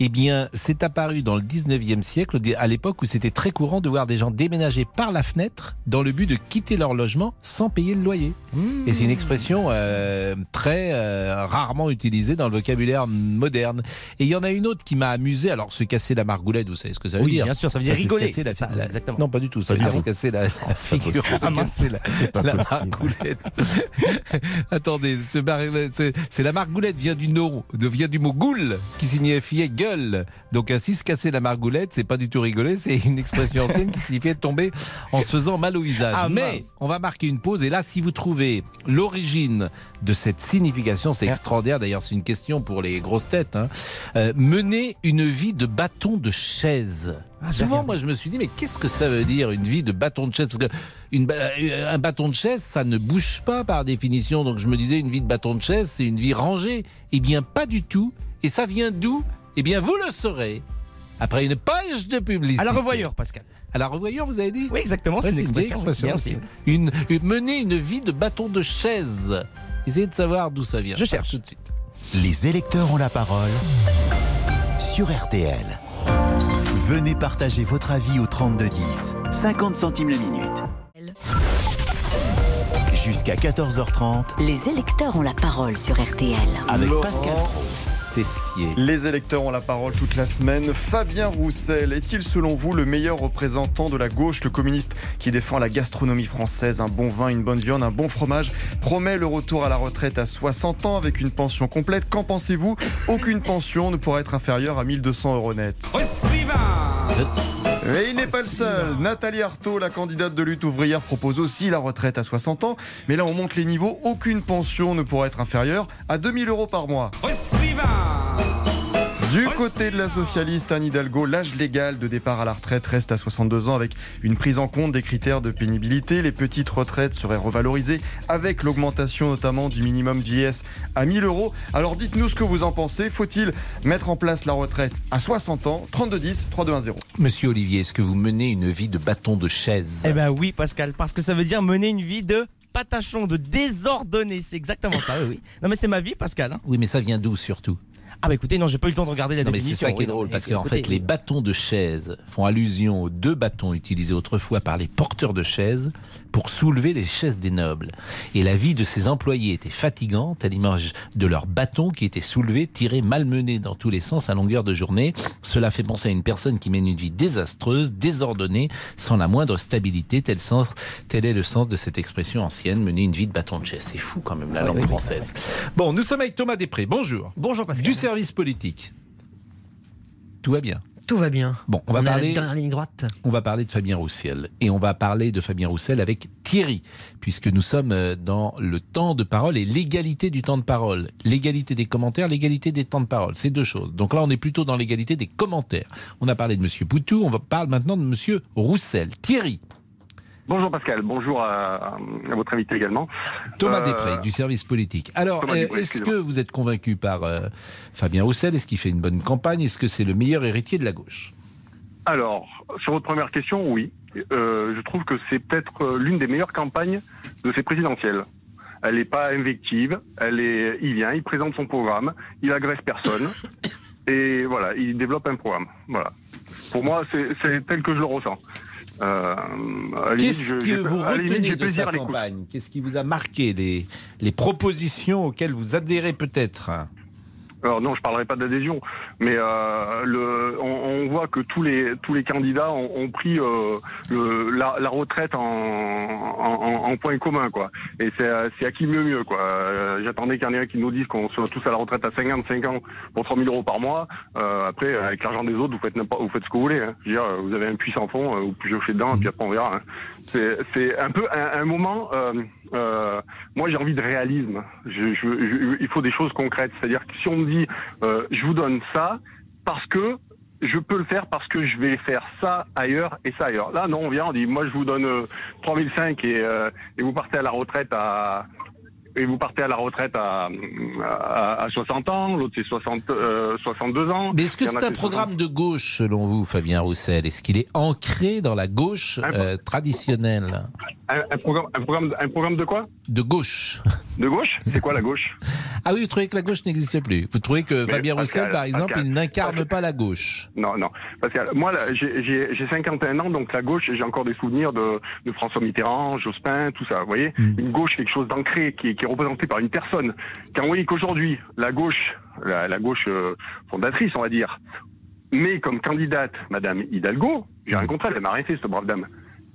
Eh bien, c'est apparu dans le 19e siècle, à l'époque où c'était très courant de voir des gens déménager par la fenêtre, dans le but de quitter leur logement sans payer le loyer. Mmh. Et c'est une expression euh, très euh, rare rarement utilisé dans le vocabulaire moderne. Et il y en a une autre qui m'a amusé. Alors, se casser la margoulette, vous savez ce que ça veut Oui, dire bien sûr, ça veut dire se rigoler, casser la- c'est ça, la- exactement. Non, pas du tout. Ça veut dire se casser la, la figure, Ah, casser la, margoulette. Attendez, c'est la margoulette vient du nom, de, vient du mot goule qui signifiait gueule. Donc ainsi se casser la margoulette, c'est pas du tout rigoler, c'est une expression ancienne qui signifiait tomber en se faisant mal au visage. Ah, Mais on va marquer une pause et là, si vous trouvez l'origine de cette signification, c'est extraordinaire. D'ailleurs, c'est une question pour les grosses têtes. hein. Euh, mener une vie de bâton de chaise. Souvent, moi, je me suis dit, mais qu'est-ce que ça veut dire une vie de bâton de chaise? Parce que une, euh, un bâton de chaise, ça ne bouge pas par définition. Donc, je me disais, une vie de bâton de chaise, c'est une vie rangée. Eh bien, pas du tout. Et ça vient d'où? Eh bien, vous le saurez après une page de publicité. À la revoyeur, Pascal. À la revoyeur, vous avez dit? Oui, exactement, c'est Ouais, une une expression. Bien aussi. aussi. Une, une- mener une vie de bâton de chaise. Essayez de savoir d'où ça vient. Je cherche. tout de suite. Les électeurs ont la parole sur RTL. Venez partager votre avis au 3210. 50 centimes la minute. Jusqu'à 14h30 Les électeurs ont la parole sur RTL. Avec Laurent. Pascal Pro. Tessier. Les électeurs ont la parole toute la semaine. Fabien Roussel est-il selon vous le meilleur représentant de la gauche, le communiste qui défend la gastronomie française, un bon vin, une bonne viande, un bon fromage, promet le retour à la retraite à 60 ans avec une pension complète Qu'en pensez-vous? Aucune pension ne pourra être inférieure à 1200 euros net. Et il n'est pas le seul. Nathalie Arthaud, la candidate de lutte ouvrière, propose aussi la retraite à 60 ans. Mais là, on monte les niveaux. Aucune pension ne pourra être inférieure à 2000 euros par mois. Du côté de la socialiste Anne Hidalgo, l'âge légal de départ à la retraite reste à 62 ans avec une prise en compte des critères de pénibilité. Les petites retraites seraient revalorisées avec l'augmentation notamment du minimum vieillesse à 1000 euros. Alors dites-nous ce que vous en pensez. Faut-il mettre en place la retraite à 60 ans? 3210 3210. Monsieur Olivier, est-ce que vous menez une vie de bâton de chaise? Eh ben oui, Pascal, parce que ça veut dire mener une vie de patachon, de désordonné. C'est exactement ça, oui, oui. Non, mais c'est ma vie, Pascal. hein. Oui, mais ça vient d'où surtout? Ah, bah écoutez, non, j'ai pas eu le temps de regarder la Non, mais c'est définition. ça qui est drôle, parce qu'en fait, les oui. bâtons de chaise font allusion aux deux bâtons utilisés autrefois par les porteurs de chaises pour soulever les chaises des nobles. Et la vie de ces employés était fatigante, à l'image de leurs bâtons qui étaient soulevés, tirés, malmenés dans tous les sens à longueur de journée. Cela fait penser à une personne qui mène une vie désastreuse, désordonnée, sans la moindre stabilité. Tel, sens, tel est le sens de cette expression ancienne, mener une vie de bâton de chaise. C'est fou quand même la langue oui. française. Bon, nous sommes avec Thomas Després. Bonjour. Bonjour, Pascal. Du service politique. Tout va bien. Tout va bien. Bon, on va la parler- dernière ligne droite. On va parler de Fabien Roussel. Et on va parler de Fabien Roussel avec Thierry, puisque nous sommes euh, dans le temps de parole et l'égalité du temps de parole. L'égalité des commentaires, l'égalité des temps de parole. C'est deux choses. Donc là, on est plutôt dans l'égalité des commentaires. On a parlé de Monsieur Poutou, on va parler maintenant de Monsieur Roussel. Thierry, Bonjour Pascal, bonjour à, à votre invité également. Thomas Euh, Després, du service politique. Alors, euh, est-ce que vous êtes convaincu par euh, Fabien Roussel? Est-ce qu'il fait une bonne campagne? Est-ce que c'est le meilleur héritier de la gauche? Alors, sur votre première question, oui. Euh, je trouve que c'est peut-être l'une des meilleures campagnes de ces présidentielles. Elle n'est pas invective, elle est, il vient, il présente son programme, il agresse personne, et voilà, il développe un programme. Voilà. Pour moi, c'est tel que je le ressens. Euh, Qu'est-ce que vous retenez de l'écoute. campagne? Qu'est-ce qui vous a marqué les, les propositions auxquelles vous adhérez peut-être? Alors non, je parlerai pas d'adhésion, mais euh, le, on, on voit que tous les tous les candidats ont, ont pris euh, le, la, la retraite en, en, en point commun, quoi. Et c'est à- c'est à qui mieux mieux, quoi. Euh, J'attendais qu'il y en ait qui nous dise qu'on soit tous à la retraite à 55 ans pour 3000 euros par mois. Euh, après, avec l'argent des autres, vous faites vous faites ce que vous voulez. Hein. Je veux dire, vous avez un puits sans fond, euh, vous pionchez dedans, et puis après on verra. hein. C'est un peu un, moment. euh, euh, moi, j'ai envie de réalisme. Il faut des choses concrètes. C'est-à-dire que si on me dit, euh, je vous donne ça parce que je peux le faire parce que je vais faire ça ailleurs et ça ailleurs. Là, non, on vient, on dit, moi, je vous donne euh, 3005 et, euh, et vous partez à la retraite à et vous partez à la retraite à, à, à 60 ans, l'autre c'est 60, euh, 62 ans. Mais est-ce que c'est un programme de gauche selon vous, Fabien Roussel? Est-ce qu'il est ancré dans la gauche euh, traditionnelle? Un, un programme, un, programme, un programme de quoi? De gauche. De gauche? C'est quoi la gauche? Ah oui, vous trouvez que la gauche n'existe plus Vous trouvez que Mais Fabien Pascal, Roussel, par exemple, Pascal, il n'incarne Pascal. pas la gauche Non, non. Parce que moi, là, j'ai- j'ai j'ai 51 ans, donc la gauche, j'ai encore des souvenirs de, de François Mitterrand, Jospin, tout ça. Vous voyez? Hmm. Une gauche, quelque chose d'ancré, qui, est- qui est représenté par une personne. Quand vous voyez qu'aujourd'hui, la gauche, la, la gauche euh, fondatrice, on va dire, met comme candidate Madame Hidalgo, j'ai rencontré, elle m'a arrêté, cette brave dame,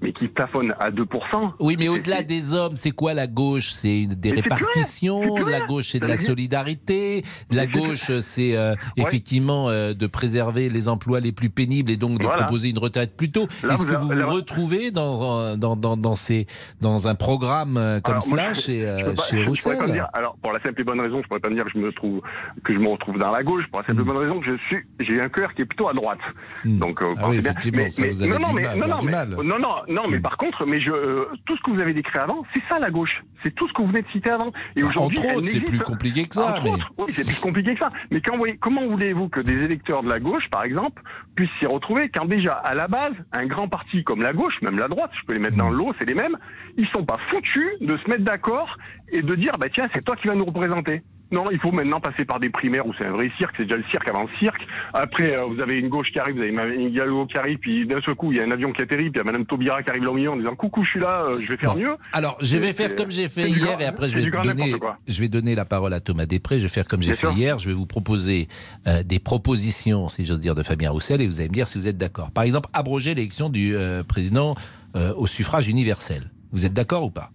mais qui plafonne à 2%. Oui, mais au-delà des hommes, c'est quoi la gauche? C'est des Mais répartitions. La gauche, c'est de la solidarité. La Mais c'est gauche, c'est euh, Ouais. effectivement euh, de préserver les emplois les plus pénibles et donc de Voilà. proposer une retraite plus tôt. Est-ce que vous là- vous retrouvez dans, dans, dans, dans, ces, dans un programme euh, comme Alors, moi, cela je- chez, je pas- chez Roussel? dire- alors, pour la simple et bonne raison, je pourrais pas me dire que je me trouve, que je me retrouve dans la gauche, pour la simple et Mm. bonne raison que je suis, j'ai un cœur qui est plutôt à droite. Mm. Donc, euh, Ah oui, effectivement, ça, vous avez non, du mais, mal, non, du mais- mal. non, non, non, mais Mm. par contre, mais je, euh, tout ce que vous avez décrit avant, c'est ça la gauche. C'est tout ce que vous venez de citer avant. Et aujourd'hui, entre elle autres, c'est plus compliqué que ça, Entre mais- autres, oui, c'est plus compliqué que ça. Mais quand vous voyez- comment voulez-vous que des électeurs de la gauche, par exemple, puissent s'y retrouver quand déjà, à la base, un grand parti comme la gauche, même la droite, je peux les mettre Mm. dans l'eau, c'est les mêmes, ils sont pas foutus de se mettre d'accord et de dire, bah tiens, c'est toi qui vas nous représenter. Non, il faut maintenant passer par des primaires où c'est un vrai cirque, c'est déjà le cirque avant le cirque. Après, euh, vous avez une gauche qui arrive, vous avez une Hidalgo qui arrive, puis d'un seul coup, il y a un avion qui atterrit, puis il y a Madame Taubira qui arrive là au milieu en disant, coucou, je suis là, euh, je vais faire Bon. mieux. Alors, je vais faire comme j'ai fait hier grand- et après je vais donner, je vais donner la parole à Thomas Després. Je vais faire comme j'ai fait sûr. hier. Je vais vous proposer euh, des propositions, si j'ose dire, de Fabien Roussel et vous allez me dire si vous êtes d'accord. Par exemple, abroger l'élection du euh, président euh, au suffrage universel. Vous êtes d'accord ou pas?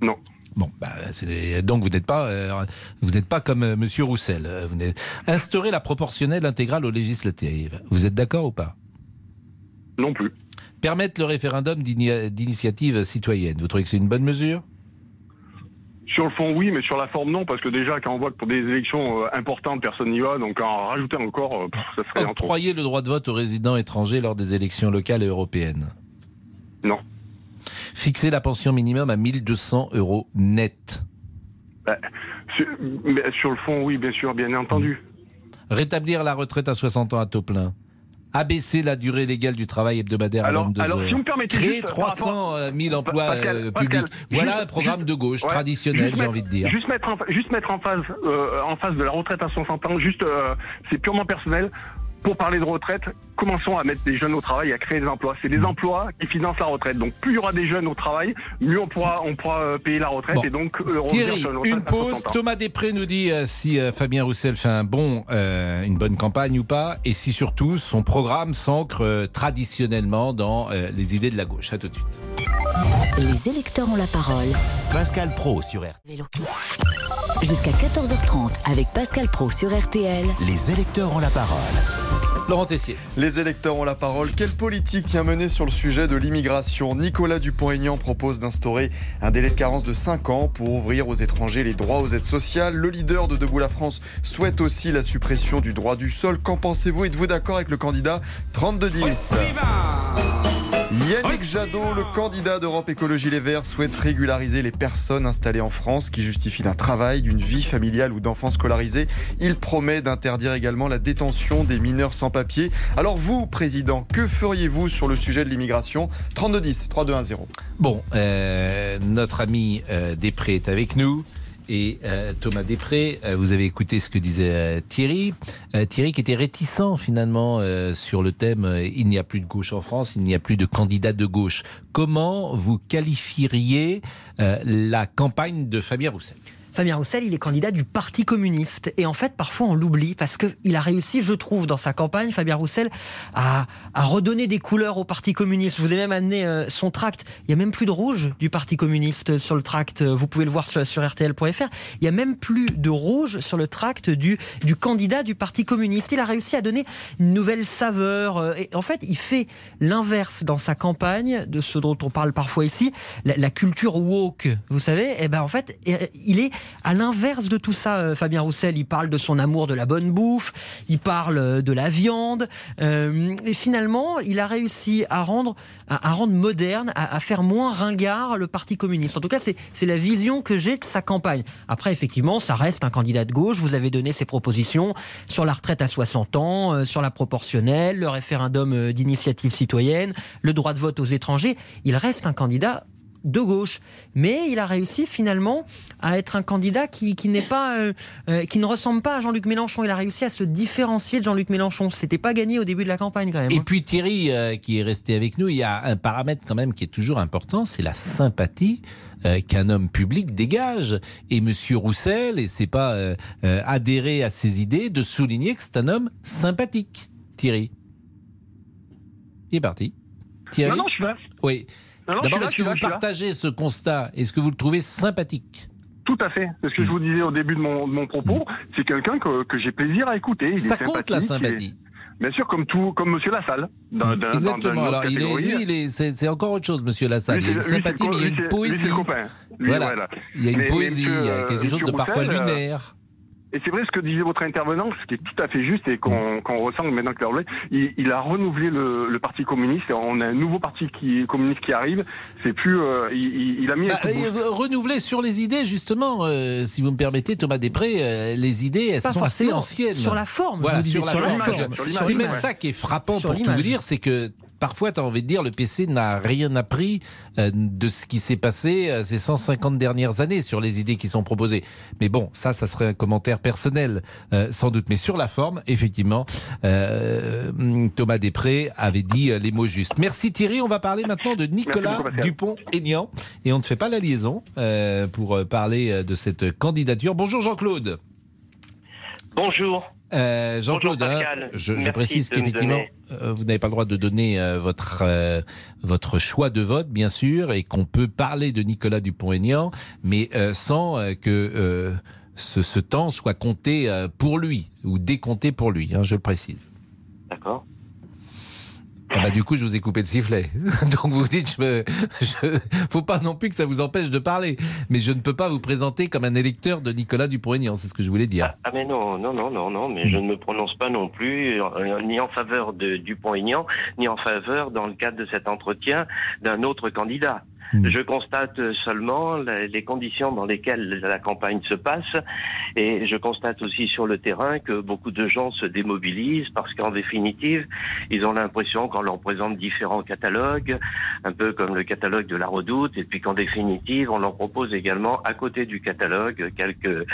Non. Bon, bah, donc vous n'êtes pas, euh, vous n'êtes pas comme euh, Monsieur Roussel. Euh, Vous instaurer la proportionnelle intégrale aux législatives. Vous êtes d'accord ou pas? Non plus. Permettre le référendum d'ini- d'initiative citoyenne. Vous trouvez que c'est une bonne mesure? Sur le fond, oui, mais sur la forme, non, parce que déjà, quand on voit que pour des élections importantes, personne n'y va, donc en rajouter encore, ça serait. Octroyer le droit de vote aux résidents étrangers lors des élections locales et européennes. Non. Fixer la pension minimum à 1200 euros net. Bah, sur, le fond, oui, bien sûr, bien entendu. Rétablir la retraite à 60 ans à taux plein. Abaisser la durée légale du travail hebdomadaire Alors- à 22 alors, heures. si vous me permettez Créer juste, par 300 000 emplois Pascal, euh, Pascal, publics. Voilà juste- un programme de gauche ouais, traditionnel, j'ai envie de dire. Juste mettre en, juste mettre en phase, euh, en phase de la retraite à 60 ans, juste, euh, c'est purement personnel. Pour parler de retraite, commençons à mettre des jeunes au travail, à créer des emplois. C'est des emplois qui financent la retraite. Donc plus il y aura des jeunes au travail, mieux on pourra, on pourra euh, payer la retraite Bon. et donc euh, Thierry, sur une retraite une pause. 60 ans. Thomas Després nous dit euh, si euh, Fabien Roussel fait un bon, euh, une bonne campagne ou pas, et si surtout son programme s'ancre euh, traditionnellement dans euh, les idées de la gauche. À tout de suite. Les électeurs ont la parole. Pascal Pro sur RTL. Vélo. Jusqu'à 14h30 avec Pascal Pro sur RTL. Les électeurs ont la parole. Laurent Tessier. Les électeurs ont la parole. Quelle politique tient menée sur le sujet de l'immigration? Nicolas Dupont-Aignan propose d'instaurer un délai de carence de 5 ans pour ouvrir aux étrangers les droits aux aides sociales. Le leader de Debout la France souhaite aussi la suppression du droit du sol. Qu'en pensez-vous? Êtes-vous d'accord avec le candidat? 3210 Yannick Jadot, le candidat d'Europe Écologie Les Verts, souhaite régulariser les personnes installées en France qui justifient d'un travail, d'une vie familiale ou d'enfants scolarisés. Il promet d'interdire également la détention des mineurs sans papier. Alors vous, président, que feriez-vous sur le sujet de l'immigration? 3210, 3210. Bon, euh, notre ami euh, Després est avec nous. Et euh, Thomas Després, euh, vous avez écouté ce que disait Thierry. Thierry qui était réticent finalement sur le thème il n'y a plus de gauche en France, il n'y a plus de candidat de gauche. Comment vous qualifieriez la campagne de Fabien Roussel? Fabien Roussel, il est candidat du Parti communiste. Et en fait, parfois, on l'oublie parce qu'il a réussi, je trouve, dans sa campagne, Fabien Roussel, à, redonner des couleurs au Parti communiste. Je vous ai même amené euh, son tract. Il y a même plus de rouge du Parti communiste sur le tract. Vous pouvez le voir sur, RTL.fr. Il y a même plus de rouge sur le tract du, candidat du Parti communiste. Il a réussi à donner une nouvelle saveur. euh, Et en fait, il fait l'inverse dans sa campagne de ce dont on parle parfois ici, la, la culture woke. Vous savez, et ben en fait, il est à l'inverse de tout ça, euh, Fabien Roussel. Il parle de son amour de la bonne bouffe, il parle euh, de la viande, euh, et finalement, il a réussi à rendre, à, moderne, à, faire moins ringard le Parti communiste. En tout cas, c'est la vision que j'ai de sa campagne. Après, effectivement, ça reste un candidat de gauche. Vous avez donné ses propositions sur la retraite à 60 ans, sur la proportionnelle, le référendum d'initiative citoyenne, le droit de vote aux étrangers. Il reste un candidat de gauche. Mais il a réussi finalement à être un candidat qui, qui n'est pas, euh, euh, qui ne ressemble pas à Jean-Luc Mélenchon. Il a réussi à se différencier de Jean-Luc Mélenchon. C'était pas gagné au début de la campagne quand même. Et hein. puis Thierry, euh, qui est resté avec nous, il y a un paramètre quand même qui est toujours important, c'est la sympathie euh, qu'un homme public dégage. Et Monsieur Roussel, et c'est pas euh, euh, adhérer à ses idées, de souligner que c'est un homme sympathique. Thierry. Il est parti. Thierry. Non, non, je suis là. Oui. D'abord, est-ce que là, vous partagez ce constat? Est-ce que vous le trouvez sympathique? Tout à fait. C'est ce que je vous disais au début de mon, de mon propos. C'est quelqu'un que, que j'ai plaisir à écouter. Il est Ça compte la sympathie. Bien sûr, comme tout, comme Monsieur Lassalle. Exactement. Alors, il est, lui, il est, c'est, c'est encore autre chose, Monsieur Lassalle. Lui, il y a une lui, sympathie, mais il y a une poésie. lui, voilà. voilà. Il y a une Mais- poésie, il y a quelque chose monsieur de parfois Roussel, euh, lunaire. Et c'est vrai ce que disait votre intervenant, ce qui est tout à fait juste et qu'on qu'on ressent maintenant que il, il a renouvelé le, le Parti communiste. Et on a un nouveau parti qui, communiste qui arrive. C'est plus, euh, il, il- a mis un Bah, euh, renouveler sur les idées, justement, euh, si vous me permettez, Thomas Després, euh, les idées, elles Pas sont assez anciennes. Sur la forme, Voilà, je vous sur la sur forme. C'est même ouais. ça qui est frappant Sur pour tout vous dire, c'est que parfois, tu as envie de dire, le PC n'a rien appris euh, de ce qui s'est passé euh, ces 150 dernières années sur les idées qui sont proposées. Mais bon, ça, ça serait un commentaire personnel, euh, sans doute. Mais sur la forme, effectivement, euh, Thomas Després avait dit euh, les mots justes. Merci Thierry. On va parler maintenant de Nicolas. Dupont-Aignan. Et on ne fait pas la liaison euh, pour parler de cette candidature. Bonjour Jean-Claude. Bonjour. Euh, Jean-Claude, hein, je, précise qu'effectivement, euh, vous n'avez pas le droit de donner euh, votre votre choix de vote, bien sûr, et qu'on peut parler de Nicolas Dupont-Aignan, mais sans que ce, ce temps soit compté pour lui ou décompté pour lui. hein, je le précise. D'accord. Ah bah, du coup, je vous ai coupé le sifflet. Donc vous dites, je, me- je- faut pas non plus que ça vous empêche de parler. Mais je ne peux pas vous présenter comme un électeur de Nicolas Dupont-Aignan. C'est ce que je voulais dire. Ah mais non, non, non, non, non, mais je ne me prononce pas non plus euh, ni en faveur de Dupont-Aignan, ni en faveur, dans le cadre de cet entretien, d'un autre candidat. Je constate seulement les conditions dans lesquelles la campagne se passe et je constate aussi sur le terrain que beaucoup de gens se démobilisent parce qu'en définitive, ils ont l'impression qu'on leur présente différents catalogues, un peu comme le catalogue de la redoute, et puis qu'en définitive, on leur propose également à côté du catalogue quelques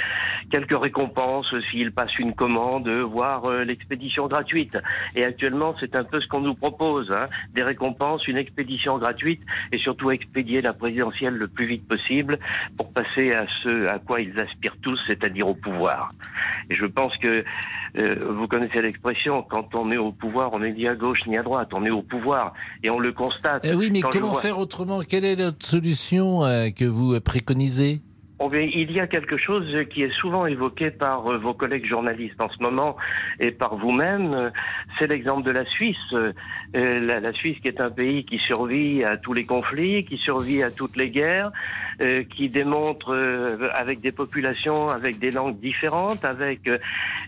quelques récompenses s'ils passent une commande, voire euh, l'expédition gratuite. Et actuellement, c'est un peu ce qu'on nous propose, hein, des récompenses, une expédition gratuite et surtout expédier la présidentielle le plus vite possible pour passer à ce à quoi ils aspirent tous, c'est-à-dire au pouvoir. Et je pense que euh, vous connaissez l'expression, quand on est au pouvoir, on n'est ni à gauche ni à droite, on est au pouvoir et on le constate. Eh oui, mais comment vois- faire autrement? Quelle est notre solution euh, que vous préconisez? Oh, il y a quelque chose qui est souvent évoqué par euh, vos collègues journalistes en ce moment et par vous-même. C'est l'exemple de la Suisse. Euh, La, Suisse qui est un pays qui survit à tous les conflits, qui survit à toutes les guerres, qui démontre euh, avec des populations, avec des langues différentes, avec euh,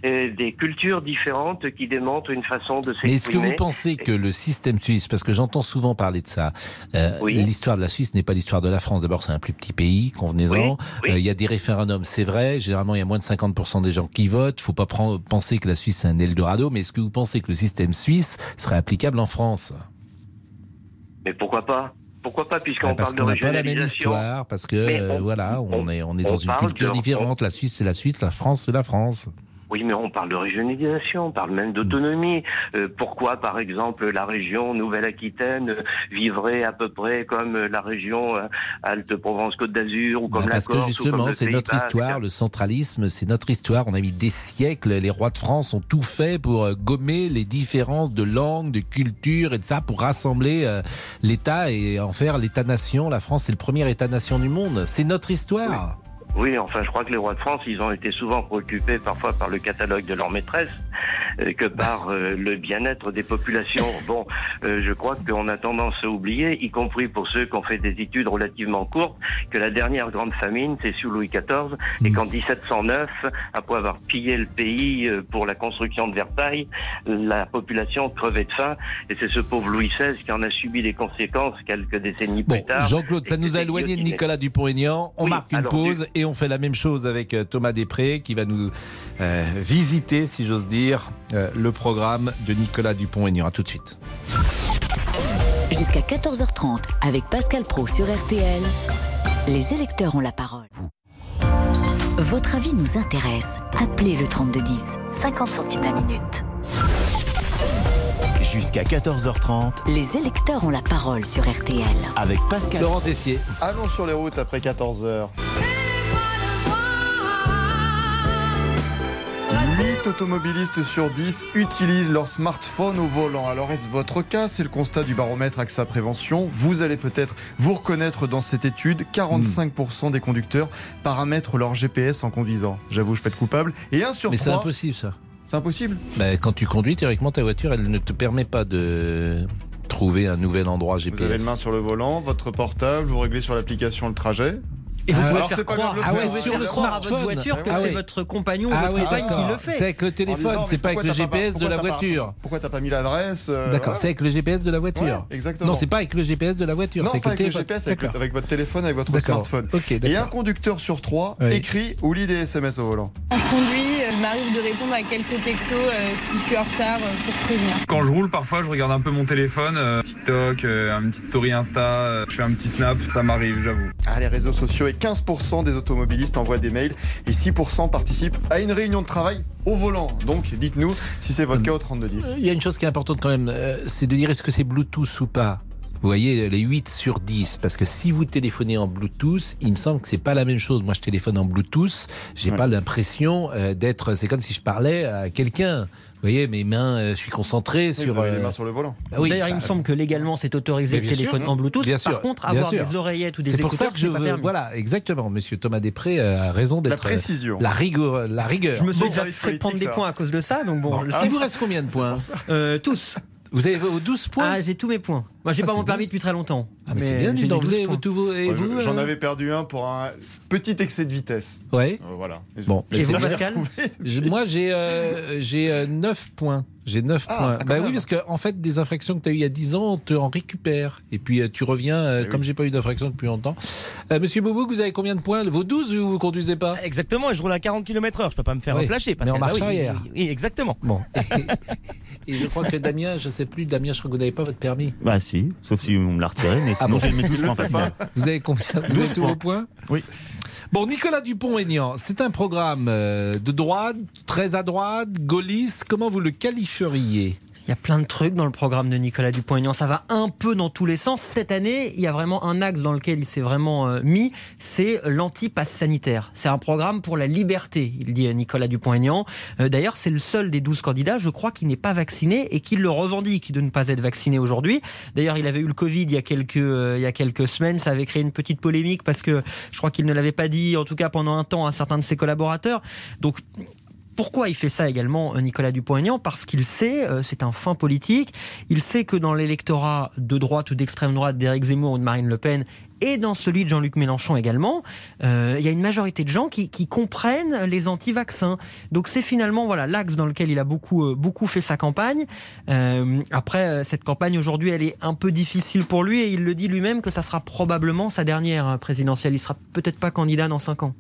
euh, des cultures différentes, qui démontrent une façon de Mais est-ce que s'exprimer. vous pensez que le système suisse, parce que j'entends souvent parler de ça, euh, l'histoire de la Suisse n'est pas l'histoire de la France. D'abord, c'est un plus petit pays, convenez-en. Oui, Euh, Il y a des référendums, c'est vrai. Généralement, il y a moins de 50% des gens qui votent. faut pas prendre- penser que la Suisse c'est un Eldorado. Mais est-ce que vous pensez que le système suisse serait applicable en France? Mais pourquoi pas? Pourquoi pas, puisqu'on Parce parle de qu'on n'a pas la même histoire, parce que euh, on- voilà, on, est on est dans on une culture de- différente. La Suisse c'est la Suisse, la France c'est la France. Oui, mais on parle de régionalisation, on parle même d'autonomie. Euh, pourquoi, par exemple, la région Nouvelle-Aquitaine vivrait à peu près comme la région euh, Alpes-Provence-Côte d'Azur ou comme Bah, la parce que Corse ou comme justement, c'est notre histoire, le centralisme, c'est notre histoire. On a mis des siècles, les rois de France ont tout fait pour euh, gommer les différences de langue, de culture et de ça, pour rassembler l'État et en faire l'État-nation. La France, c'est le premier État-nation du monde. C'est notre histoire. Oui, enfin, je crois que les rois de France, ils ont été souvent préoccupés parfois par le catalogue de leur maîtresse euh, que par euh, le bien-être des populations. Bon, euh, je crois qu'on a tendance à oublier, y compris pour ceux qui ont fait des études relativement courtes, que la dernière grande famine, c'est sous Louis XIV, et qu'en 1709, après avoir pillé le pays euh, pour la construction de Versailles, la population crevait de faim, et c'est ce pauvre Louis XVI qui en a subi les conséquences quelques décennies plus tard. Jean-Claude, ça nous a éloigné de Nicolas Dupont-Aignan. On Oui, marque une alors, pause du- et on fait la même chose avec euh, Thomas Després qui va nous euh, visiter, si j'ose dire, euh, le programme de Nicolas Dupont-Aignan. À tout de suite. Jusqu'à 14h30 avec Pascal Pro sur RTL. Les électeurs ont la parole. Votre avis nous intéresse. Appelez le 3210. 50 centimes la minute. Jusqu'à 14h30 Les électeurs ont la parole sur RTL. avec Pascal. Laurent Tessier. Allons sur les routes après 14h. 8 automobilistes sur 10 utilisent leur smartphone au volant. Alors est-ce votre cas? C'est le constat du baromètre AXA Prévention. Vous allez peut-être vous reconnaître dans cette étude. 45% des conducteurs paramètrent leur GPS en conduisant. J'avoue, je peux être coupable. Et 1 sur Mais 3... c'est impossible ça. C'est impossible? Ben, quand tu conduis, théoriquement, ta voiture, elle ne te permet pas de trouver un nouvel endroit GPS. Vous avez le main sur le volant, votre portable, vous réglez sur l'application le trajet. Et vous Ah, pouvez faire croire, ah ouais, sur le croire à votre voiture que Ah c'est votre compagnon ou Ah votre compagne qui le fait. C'est avec le téléphone, c'est pas avec le pas- GPS de la pas- voiture. Pourquoi t'as pas mis l'adresse euh, D'accord, c'est avec le GPS de la voiture. Exactement. Non, c'est pas avec le GPS de la voiture, Non, c'est pas avec le. GPS, avec, avec votre téléphone, avec votre smartphone. Ok, Et un conducteur sur trois écrit ou lit des SMS au volant. Quand je conduis, euh, il m'arrive de répondre à quelques textos euh, si je suis en retard euh, pour prévenir. Quand je roule, parfois, je regarde un peu mon téléphone, TikTok, un petit story Insta, je fais un petit snap, ça m'arrive, j'avoue. Ah, les réseaux sociaux 15% des automobilistes envoient des mails et 6% participent à une réunion de travail au volant. Donc, dites-nous si c'est votre cas au 3210. Il y a une chose qui est importante quand même, euh, c'est de dire est-ce que c'est Bluetooth ou pas. Vous voyez, les 8 sur 10, parce que si vous téléphonez en Bluetooth, il me semble que c'est pas la même chose. Moi, je téléphone en Bluetooth, j'ai Ouais. pas l'impression euh, d'être. C'est comme si je parlais à quelqu'un. Vous voyez, mes mains, euh, je suis concentré Oui, sur. vous avez les euh, mains sur le volant. bah oui, D'ailleurs, il me semble que légalement, c'est autorisé de bien téléphone sûr, en Bluetooth. bien Par sûr, contre, bien avoir sûr. des oreillettes ou des C'est pour écouteurs, ça que je veux. permis. Voilà, exactement. Monsieur Thomas Després a raison La d'être. euh, précision. La rigueur. La rigueur. Je me suis Bon fait prendre des ça. points à cause de ça, donc bon, Bon, je le il vous reste combien de points Euh, tous. Vous avez vos 12 points Ah, j'ai tous mes points. Moi, j'ai Ah, pas mon permis depuis très longtemps. Ah, mais, c'est bien, j'ai donc, vous 12 avez points. tous vos. Et Moi, vous, je- J'en euh, avais perdu un pour un petit excès de vitesse. Ouais. Euh, voilà. Bon, Et vous. Pascal Je- moi, j'ai euh, j'ai euh, 9 points. J'ai 9 Ah, points. quand Bah oui, parce que en fait, des infractions que tu as eues il y a 10 ans, on te en récupère. Et puis euh, tu reviens, euh, Eh oui. comme j'ai pas eu d'infraction depuis longtemps. Euh, Monsieur Boubou, vous avez combien de points? Vos 12 ou vous conduisez pas? Exactement, et je roule à 40 km/h, je peux pas me faire Oui, flasher. mais en marche Bah oui, arrière. Oui, oui, exactement. Bon. Et, je crois que Damien, je sais plus, Damien, je crois que vous n'avez pas votre permis. Bah si, sauf si on me l'a retiré, mais Ah sinon bon j'ai mes 12 Je le points Pascal. Vous avez combien? Vous avez 12 tous vos points? Oui. Bon, Nicolas Dupont-Aignan, c'est un programme euh, de droite, très à droite, gaulliste. Comment vous le qualifieriez? Il y a plein de trucs dans le programme de Nicolas Dupont-Aignan. Ça va un peu dans tous les sens. Cette année, il y a vraiment un axe dans lequel il s'est vraiment euh, mis, c'est l'anti-pass sanitaire. C'est un programme pour la liberté, il dit euh, Nicolas Dupont-Aignan. Euh, D'ailleurs, c'est le seul des 12 candidats, je crois, qui n'est pas vacciné et qui le revendique de ne pas être vacciné aujourd'hui. D'ailleurs, il avait eu le Covid il y a quelques, il y a quelques semaines. Ça avait créé une petite polémique parce que je crois qu'il ne l'avait pas dit, en tout cas pendant un temps, à certains de ses collaborateurs. Donc, pourquoi il fait ça également, euh, Nicolas Dupont-Aignan? Parce qu'il sait, euh, c'est un fin politique, il sait que dans l'électorat de droite ou d'extrême droite d'Éric Zemmour ou de Marine Le Pen, et dans celui de Jean-Luc Mélenchon également, euh, il y a une majorité de gens qui, comprennent les anti-vaccins. Donc c'est finalement voilà l'axe dans lequel il a beaucoup euh, beaucoup fait sa campagne. Euh, après cette campagne aujourd'hui, elle est un peu difficile pour lui et il le dit lui-même que ça sera probablement sa dernière présidentielle. Il sera peut-être pas candidat dans cinq ans.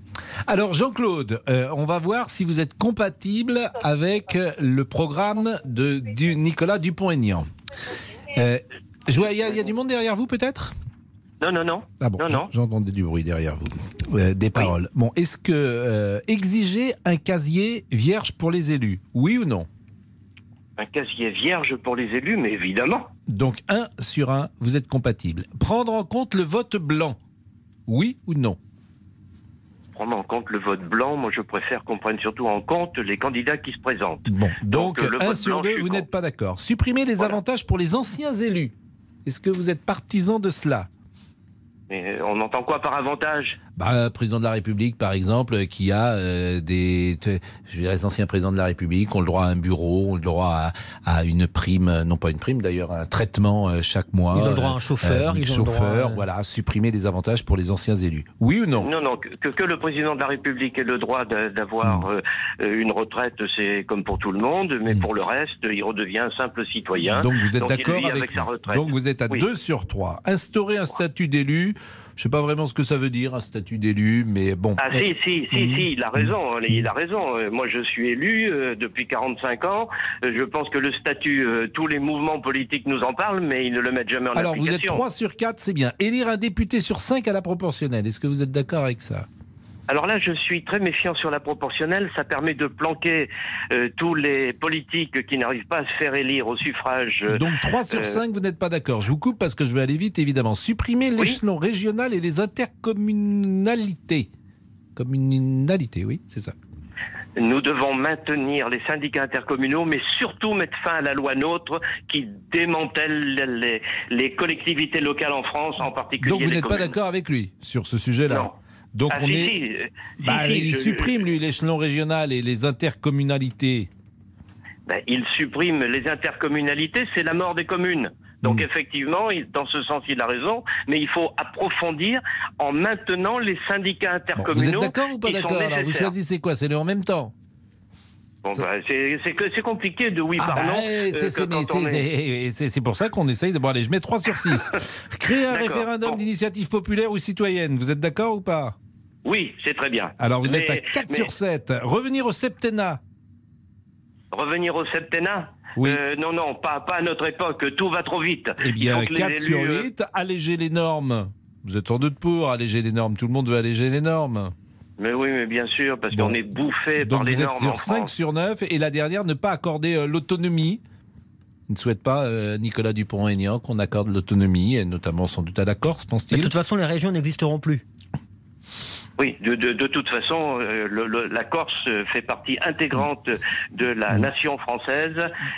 Alors Jean-Claude, on va voir si vous êtes compatible avec le programme de Nicolas Dupont-Aignan. Il y, y a du monde derrière vous peut-être? Non, non, non. Ah bon, Non, non. j'entendais du bruit derrière vous, Euh, des paroles. Bon, est-ce que euh, exiger un casier vierge pour les élus, oui ou non? Un casier vierge pour les élus, mais évidemment. Donc un sur un, vous êtes compatible. Prendre en compte le vote blanc, oui ou non? Prendre en compte le vote blanc, moi je préfère qu'on prenne surtout en compte les candidats qui se présentent. Bon, donc, le un sur deux, vous n'êtes pas d'accord. Supprimer les avantages pour les anciens élus. Est-ce que vous êtes partisan de cela? Mais on entend quoi par avantage? Bah, président de la République, par exemple, qui a euh, des, je dirais, les anciens présidents de la République ont le droit à un bureau, ont le droit à, à une prime, euh, non pas une prime d'ailleurs, un traitement euh, chaque mois. Ils ont le droit à un euh, chauffeur, euh, ils ont le droit chauffeur, à- voilà, supprimer les avantages pour les anciens élus. Oui ou non? Non, non, que, que le président de la République ait le droit d'a- d'avoir euh, euh, une retraite, c'est comme pour tout le monde, mais pour le reste, il redevient un simple citoyen. Donc vous êtes d'accord avec, sa retraite. Donc vous êtes à Oui. 2 sur 3. Instaurer un statut d'élu, Je sais pas vraiment ce que ça veut dire, un statut d'élu, mais bon. Ah si, si, si, Mhm. si, il a raison, il a raison. Euh, Moi, je suis élu euh, depuis 45 ans. Euh, Je pense que le statut, tous les mouvements politiques nous en parlent, mais ils ne le mettent jamais en Alors, vous êtes application. 3 sur 4, c'est bien. Élire un député sur 5 à la proportionnelle. Est-ce que vous êtes d'accord avec ça? Alors là, je suis très méfiant sur la proportionnelle. Ça permet de planquer euh, tous les politiques qui n'arrivent pas à se faire élire au suffrage. euh, Donc 3 sur euh, 5, vous n'êtes pas d'accord. Je vous coupe parce que je vais aller vite, évidemment. Supprimer l'échelon régional et les intercommunalités. Communalités, oui, c'est ça. Nous devons maintenir les syndicats intercommunaux, mais surtout mettre fin à la loi NOTRe qui démantèle les, les collectivités locales en France, en particulier Donc vous n'êtes pas d'accord avec lui sur ce sujet-là. Donc Ah, on si, est. si, euh, Bah, si, il je- supprime, lui, l'échelon régional et les intercommunalités. Ben, il supprime les intercommunalités, c'est la mort des communes. Donc effectivement, il- dans ce sens, il a raison, mais il faut approfondir en maintenant les syndicats Vous intercommunaux. êtes d'accord ou pas d'accord Alors vous choisissez quoi C'est le en même temps Bon, ben, c'est compliqué de oui Ah par bah, non. eh, euh, c'est- est- pour ça qu'on essaye de. Bon, allez, je mets 3 sur 6. Créer un référendum bon. d'initiative populaire ou citoyenne. Vous êtes d'accord ou pas? Oui, c'est très bien. Alors vous Mais- êtes à 4 mais sur 7. Revenir au septennat. Revenir au septennat Oui. Euh, non, non, pas, pas à notre époque. Tout va trop vite. Eh bien, faut que les 4 sur élus, euh, 8. Alléger les normes. Vous êtes sans doute pour alléger les normes. Tout le monde veut alléger les normes. Mais oui, mais bien sûr, parce Bon. qu'on est bouffé Donc par les vous êtes normes en sur 5 France. sur 9. Et la dernière, ne pas accorder euh, l'autonomie. Il ne souhaite pas, euh, Nicolas Dupont-Aignan, qu'on accorde l'autonomie, et notamment sans doute à la Corse, pense-t-il. de toute façon, les régions n'existeront plus. Oui, de, de, de toute façon, euh, le- le- la Corse fait partie intégrante de la nation française.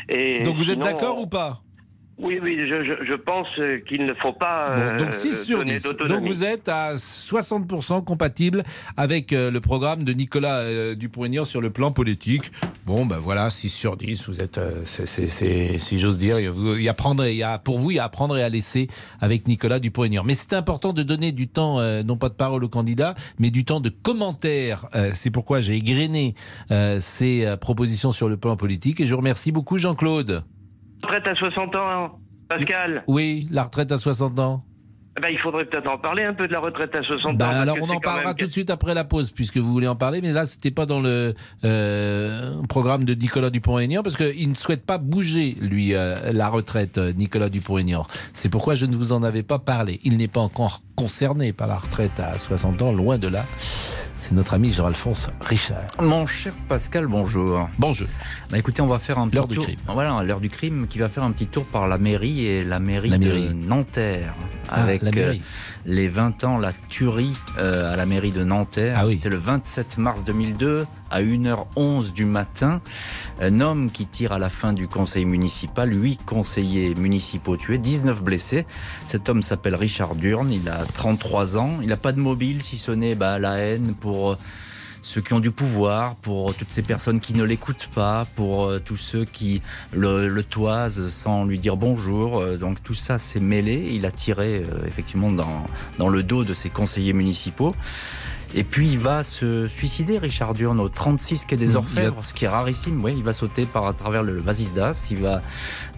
Et Donc vous êtes d'accord ou pas? Oui, oui, je, je, je pense euh, qu'il ne faut pas Bon, euh, donc 6 sur donner 10. Donc vous êtes à 60% compatible avec euh, le programme de Nicolas euh, Dupont-Aignan sur le plan politique. Bon, ben voilà, 6 sur 10, vous êtes, euh, c'est- c'est- c'est- si j'ose dire, il y a- prendre il y a, pour vous, il y a à prendre et à laisser avec Nicolas Dupont-Aignan. Mais c'est important de donner du temps, euh, non pas de parole au candidat, mais du temps de commentaire. Euh, c'est pourquoi j'ai égrené euh, ces euh, propositions sur le plan politique et je remercie beaucoup Jean-Claude. Retraite à 60 ans, Pascal. Oui, la retraite à 60 ans. Eh ben, il faudrait peut-être en parler un peu de la retraite à 60 ans. Bah alors on en parlera même- tout de suite après la pause puisque vous voulez en parler mais là c'était pas dans le euh, programme de Nicolas Dupont-Aignan parce qu'il ne souhaite pas bouger lui euh, la retraite euh, Nicolas Dupont-Aignan. C'est pourquoi je ne vous en avais pas parlé. Il n'est pas encore concerné par la retraite à 60 ans, loin de là. C'est notre ami Jean-Alphonse Richard. Mon cher Pascal, bonjour. Bonjour. Bah écoutez, on va faire un petit L'heure du tour. crime. Voilà, l'heure du crime qui va faire un petit tour par la mairie et la mairie, La de. Nanterre. Ah, avec la mairie. Euh, les 20 ans, la tuerie euh, à la mairie de Nanterre. Ah oui. C'était le 27 mars 2002 à 1h11 du matin. Un homme qui tire à la fin du conseil municipal, 8 conseillers municipaux tués, 19 blessés. Cet homme s'appelle Richard Durne, il a 33 ans, il n'a pas de mobile si ce n'est bah, la haine pour... ceux qui ont du pouvoir, pour toutes ces personnes qui ne l'écoutent pas, pour euh, tous ceux qui le, toisent sans lui dire bonjour. Euh, donc tout ça s'est mêlé. Il a tiré euh, effectivement dans le dos de ses conseillers municipaux. Et puis il va se suicider, Richard Durne, au 36 quai des Mmh, Orfèvres, a- ce qui est rarissime. Oui, il va sauter par à travers le Vasisdas, il va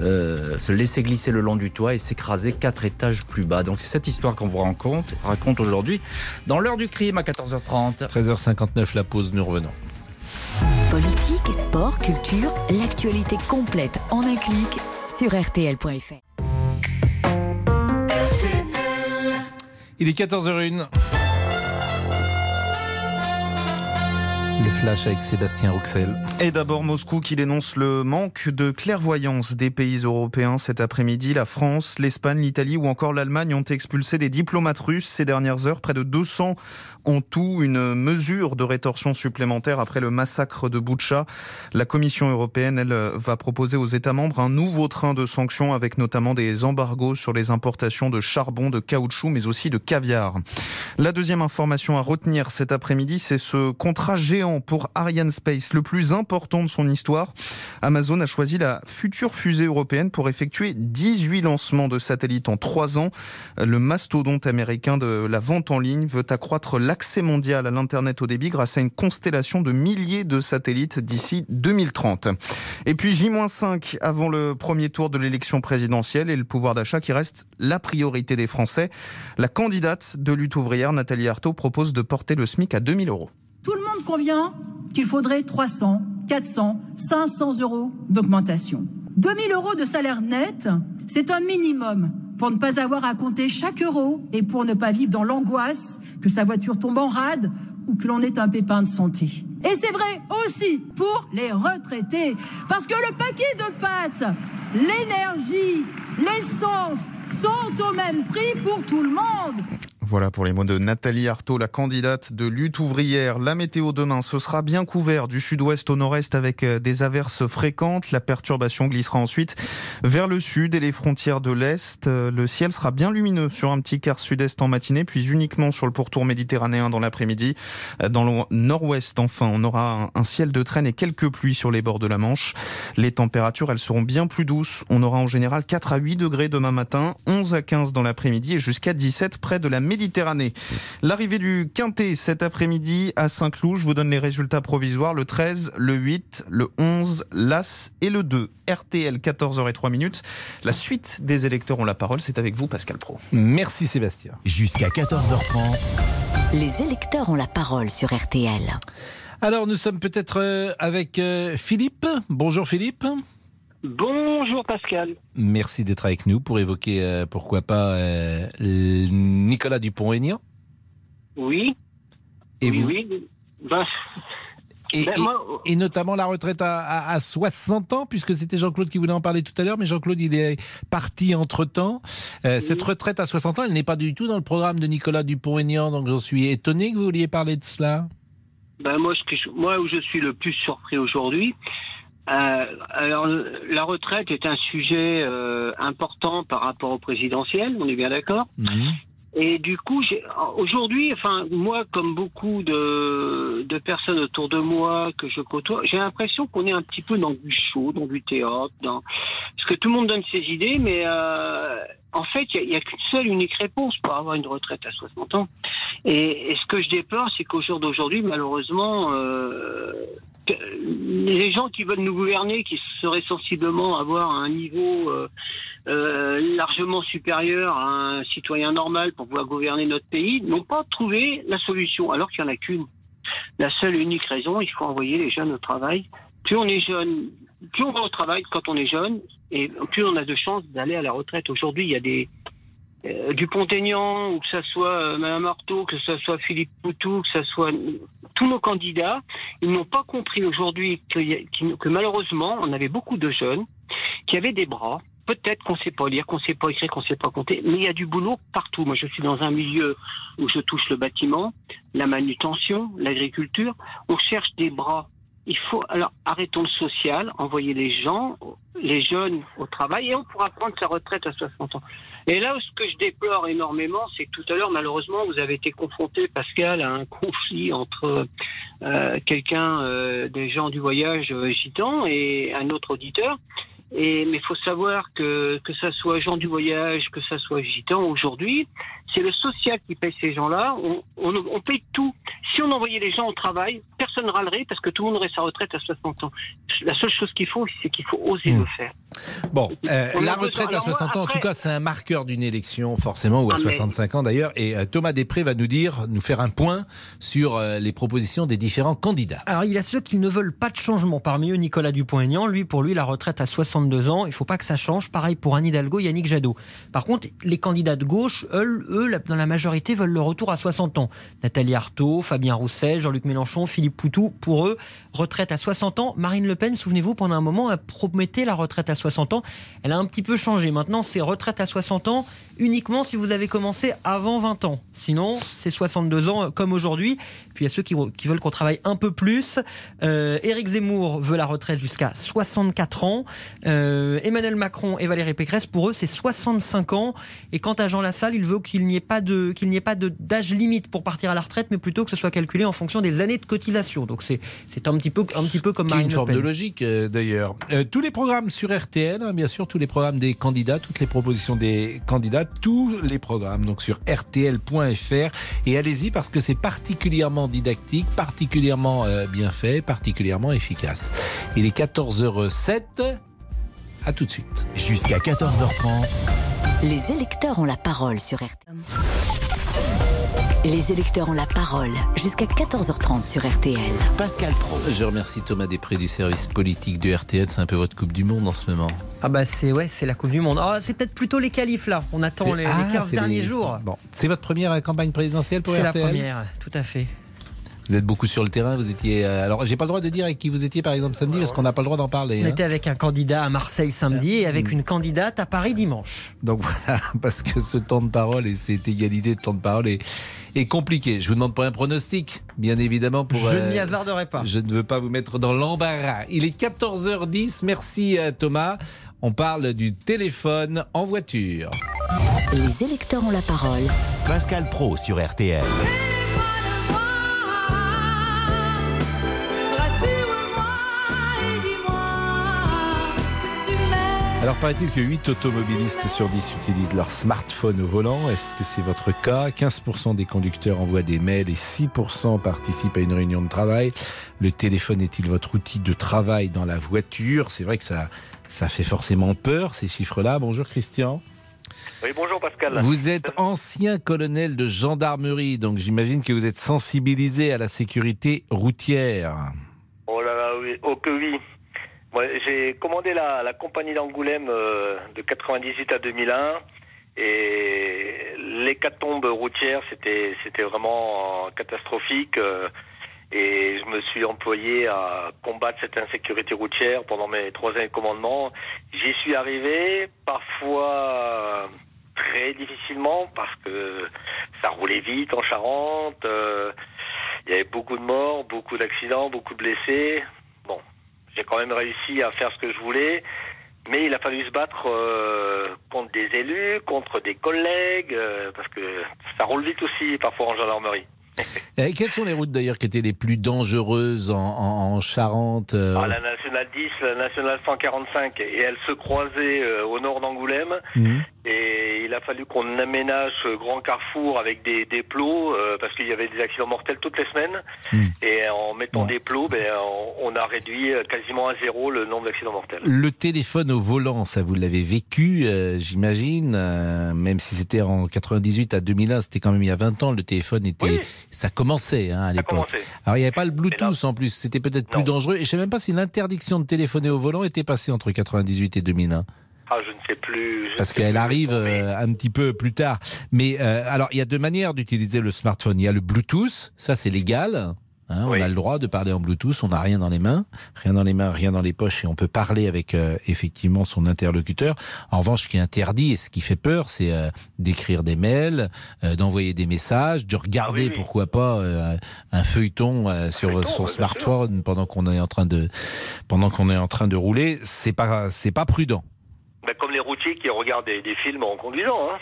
euh, se laisser glisser le long du toit et s'écraser quatre étages plus bas. Donc c'est cette histoire qu'on vous raconte, raconte aujourd'hui dans l'heure du crime à 14h30. 13h59 la pause, nous revenons. Politique, sport, culture, l'actualité complète en un clic sur rtl.fr. Il est 14h01. Et d'abord Moscou qui dénonce le manque de clairvoyance des pays européens cet après-midi. La France, l'Espagne, l'Italie ou encore l'Allemagne ont expulsé des diplomates russes ces dernières heures. Près de 200 en tout, une mesure de rétorsion supplémentaire après le massacre de Boutcha. La Commission européenne, elle, va proposer aux États membres un nouveau train de sanctions avec notamment des embargos sur les importations de charbon, de caoutchouc, mais aussi de caviar. La deuxième information à retenir cet après-midi, c'est ce contrat géant pour Ariane Space, le plus important de son histoire. Amazon a choisi la future fusée européenne pour effectuer 18 lancements de satellites en 3 ans. Le mastodonte américain de la vente en ligne veut accroître l'accès mondial à l'Internet au débit grâce à une constellation de milliers de satellites d'ici 2030. Et puis J-5 avant le premier tour de l'élection présidentielle et le pouvoir d'achat qui reste la priorité des Français. La candidate de lutte ouvrière, Nathalie Arthaud, propose de porter le SMIC à 2000 euros. Tout le monde convient qu'il faudrait 300, 400, 500 euros d'augmentation. 2000 euros de salaire net, c'est un minimum pour ne pas avoir à compter chaque euro et pour ne pas vivre dans l'angoisse que sa voiture tombe en rade ou que l'on ait un pépin de santé. Et c'est vrai aussi pour les retraités, parce que le paquet de pâtes, l'énergie, l'essence sont au même prix pour tout le monde. Voilà pour les mots de Nathalie Arthaud, la candidate de lutte ouvrière. La météo demain, ce sera bien couvert du sud-ouest au nord-est avec euh, des averses fréquentes. La perturbation glissera ensuite vers le sud et les frontières de l'est. Euh, le ciel sera bien lumineux sur un petit quart sud-est en matinée, puis uniquement sur le pourtour méditerranéen dans l'après-midi. Euh, dans le nord-ouest, enfin, on aura un ciel de traîne et quelques pluies sur les bords de la Manche. Les températures, elles seront bien plus douces. On aura en général 4 à 8 degrés demain matin, 11 à 15 dans l'après-midi et jusqu'à 17 près de la Méditerranée. Méditerranée. L'arrivée du Quintet cet après-midi à Saint-Cloud, je vous donne les résultats provisoires, le 13, le 8, le 11, l'As et le 2. RTL 14h03 minutes. La suite des électeurs ont la parole, c'est avec vous Pascal Pro. Merci Sébastien. Jusqu'à 14h30. Les électeurs ont la parole sur RTL. Alors nous sommes peut-être euh, avec euh, Philippe. Bonjour Philippe. Bonjour Pascal. Merci d'être avec nous pour évoquer, euh, pourquoi pas, euh, Nicolas Dupont-Aignan. Oui. Et oui, vous oui. Ben, et, ben, et- moi, et notamment la retraite à, à- à 60 ans, puisque c'était Jean-Claude qui voulait en parler tout à l'heure, mais Jean-Claude, il est parti entre-temps. Euh, Cette retraite à 60 ans, elle n'est pas du tout dans le programme de Nicolas Dupont-Aignan, donc j'en suis étonné que vous vouliez parler de cela. ben, moi, je- moi, où je suis le plus surpris aujourd'hui, euh, alors la retraite est un sujet euh, important par rapport au présidentiel, on est bien d'accord. Et du coup, aujourd'hui, enfin, moi, comme beaucoup de, de personnes autour de moi que je côtoie, j'ai l'impression qu'on est un petit peu dans du show, dans du théâtre, dans... parce que tout le monde donne ses idées, mais euh, en fait, il n'y a, qu'une seule unique réponse pour avoir une retraite à 60 ans. Et, et ce que je déplore, c'est qu'au jour d'aujourd'hui, malheureusement, euh, les gens qui veulent nous gouverner, qui seraient sensiblement avoir un niveau euh, euh, largement supérieur à un citoyen normal pour pouvoir gouverner notre pays, n'ont pas trouvé la solution, alors qu'il n'y en a qu'une. La seule et unique raison, il faut envoyer les jeunes au travail. Plus on est jeune, plus on va au travail quand on est jeune, et plus on a de chances d'aller à la retraite. Aujourd'hui, il y a des euh, Dupont-Aignan, ou que ce soit euh, Mme Artaud, que ce soit Philippe Poutou, que ce soit tous nos candidats, ils n'ont pas compris aujourd'hui que, que malheureusement, on avait beaucoup de jeunes qui avaient des bras. Peut-être qu'on ne sait pas lire, qu'on ne sait pas écrire, qu'on ne sait pas compter, mais il y a du boulot partout. Moi, je suis dans un milieu où je touche le bâtiment, la manutention, l'agriculture. On cherche des bras. Il faut alors arrêtons le social, envoyer les gens, les jeunes au travail et on pourra prendre sa retraite à 60 ans. Et là, ce que je déplore énormément, c'est que tout à l'heure, malheureusement, vous avez été confronté, Pascal, à un conflit entre euh, quelqu'un euh, des gens du voyage euh, gitan et un autre auditeur. Et, mais il faut savoir que que ça soit gens du voyage, que ça soit gitan, aujourd'hui, c'est le social qui paye ces gens-là. On, on, on paye tout. Si on envoyait les gens au travail, personne ne râlerait parce que tout le monde aurait sa retraite à 60 ans. La seule chose qu'il faut, c'est qu'il faut oser le faire. Bon, euh, la besoin- retraite à alors moi, 60 ans, en après- tout cas, c'est un marqueur d'une élection, forcément, ou à Ah, mais- 65 ans d'ailleurs. Et euh, Thomas Després va nous dire, nous faire un point sur euh, les propositions des différents candidats. Alors, il y a ceux qui ne veulent pas de changement. Parmi eux, Nicolas Dupont-Aignan, lui, pour lui, la retraite à 62 ans, il ne faut pas que ça change. Pareil pour Anne Hidalgo, Yannick Jadot. Par contre, les candidats de gauche, eux, eux, la- dans la majorité, veulent le retour à 60 ans. Nathalie Arthaud, Fabien Roussel, Jean-Luc Mélenchon, Philippe Poutou, pour eux, retraite à 60 ans. Marine Le Pen, souvenez-vous, pendant un moment, elle promettait la retraite à 60 ans. Elle a un petit peu changé. Maintenant, c'est retraite à 60 ans uniquement si vous avez commencé avant 20 ans. Sinon, c'est 62 ans euh, comme aujourd'hui. Puis il y a ceux qui, qui veulent qu'on travaille un peu plus. Euh, Éric Zemmour veut la retraite jusqu'à 64 ans. Euh, Emmanuel Macron et Valérie Pécresse, pour eux, c'est 65 ans. Et quant à Jean Lassalle, il veut qu'il n'y ait pas de qu'il n'y ait pas d'âge limite pour partir à la retraite, mais plutôt que ce soit calculé en fonction des années de cotisation. Donc c'est c'est un petit peu un petit peu comme Marine une forme de logique euh, d'ailleurs. Euh, tous les programmes sur RTL, hein, bien sûr, tous les programmes des candidats, toutes les propositions des candidats, tous les programmes donc sur rtl.fr et allez-y parce que c'est particulièrement didactique, particulièrement euh, bien fait, particulièrement efficace. Il est 14h07. À tout de suite. Jusqu'à 14h30. Les électeurs ont la parole sur RTL. Les électeurs ont la parole jusqu'à 14h30 sur RTL. Pascal Pro. Je remercie Thomas Després du service politique de RTL. C'est un peu votre Coupe du Monde en ce moment. Ah bah c'est ouais, c'est la Coupe du Monde. Ah, c'est peut-être plutôt les qualifs là. On attend les, Ah, les 15 c'est derniers les- jours. Bon, c'est votre première campagne présidentielle pour C'est la RTL première, tout à fait. Vous êtes beaucoup sur le terrain, vous étiez. euh, alors, j'ai pas le droit de dire avec qui vous étiez par exemple samedi parce qu'on n'a pas le droit d'en parler. On hein. était avec un candidat à Marseille samedi et avec une candidate à Paris dimanche. Donc voilà, parce que ce temps de parole et cette égalité de temps de parole est, est compliqué. Je vous demande pas un pronostic, bien évidemment. Pour, Je euh, ne m'y hasarderai pas. Je ne veux pas vous mettre dans l'embarras. Il est 14h10. Merci euh, Thomas. On parle du téléphone en voiture. Les électeurs ont la parole. Pascal Pro sur RTL. Alors paraît-il que 8 automobilistes sur 10 utilisent leur smartphone au volant. Est-ce que c'est votre cas? 15% des conducteurs envoient des mails et 6% participent à une réunion de travail. Le téléphone est-il votre outil de travail dans la voiture? C'est vrai que ça, ça fait forcément peur ces chiffres-là. Bonjour Christian. Oui, bonjour Pascal. Vous êtes ancien colonel de gendarmerie, donc j'imagine que vous êtes sensibilisé à la sécurité routière. Oh là là, oui, oh que oui. J'ai commandé la, la compagnie d'Angoulême euh, de 98 à 2001 et l'hécatombe routière, c'était c'était vraiment catastrophique. euh, et je me suis employé à combattre cette insécurité routière pendant mes trois années de commandement. J'y suis arrivé, parfois très difficilement, parce que ça roulait vite en Charente. euh, il y avait beaucoup de morts, beaucoup d'accidents, beaucoup de blessés. J'ai quand même réussi à faire ce que je voulais, mais il a fallu se battre euh, contre des élus, contre des collègues, euh, parce que ça roule vite aussi parfois en gendarmerie. Et quelles sont les routes d'ailleurs qui étaient les plus dangereuses en, en- en Charente euh, Ah, la nationale 10, la nationale 145, et elle se croisait euh, au nord d'Angoulême. Mhm. Et il a fallu qu'on aménage ce grand carrefour avec des, des plots, euh, parce qu'il y avait des accidents mortels toutes les semaines. Et en mettant des plots, ben, on, on a réduit euh, quasiment à zéro le nombre d'accidents mortels. Le téléphone au volant, ça vous l'avez vécu, euh, j'imagine, euh, même si c'était en 98 à 2001, c'était quand même il y a 20 ans, le téléphone était, ça commençait hein, à l'époque. Alors il n'y avait pas le Bluetooth en plus, c'était peut-être plus dangereux. Et je sais même pas si l'interdiction de téléphoner au volant était passée entre 98 et 2001. Ah, je ne sais plus. Parce qu'elle arrive euh, un petit peu plus tard. Mais euh, alors, il y a deux manières d'utiliser le smartphone. Il y a le Bluetooth, ça c'est légal. hein, On a le droit de parler en Bluetooth, on n'a rien dans les mains, rien dans les mains, rien dans les poches, et on peut parler avec euh, effectivement son interlocuteur. En revanche, ce qui est interdit et ce qui fait peur, c'est euh, d'écrire des mails, euh, d'envoyer des messages, de regarder pourquoi pas un feuilleton sur son smartphone pendant qu'on est en train de pendant qu'on est en train de rouler. C'est pas c'est pas prudent. Ben, comme les routiers qui regardent des, des films en conduisant. Hein.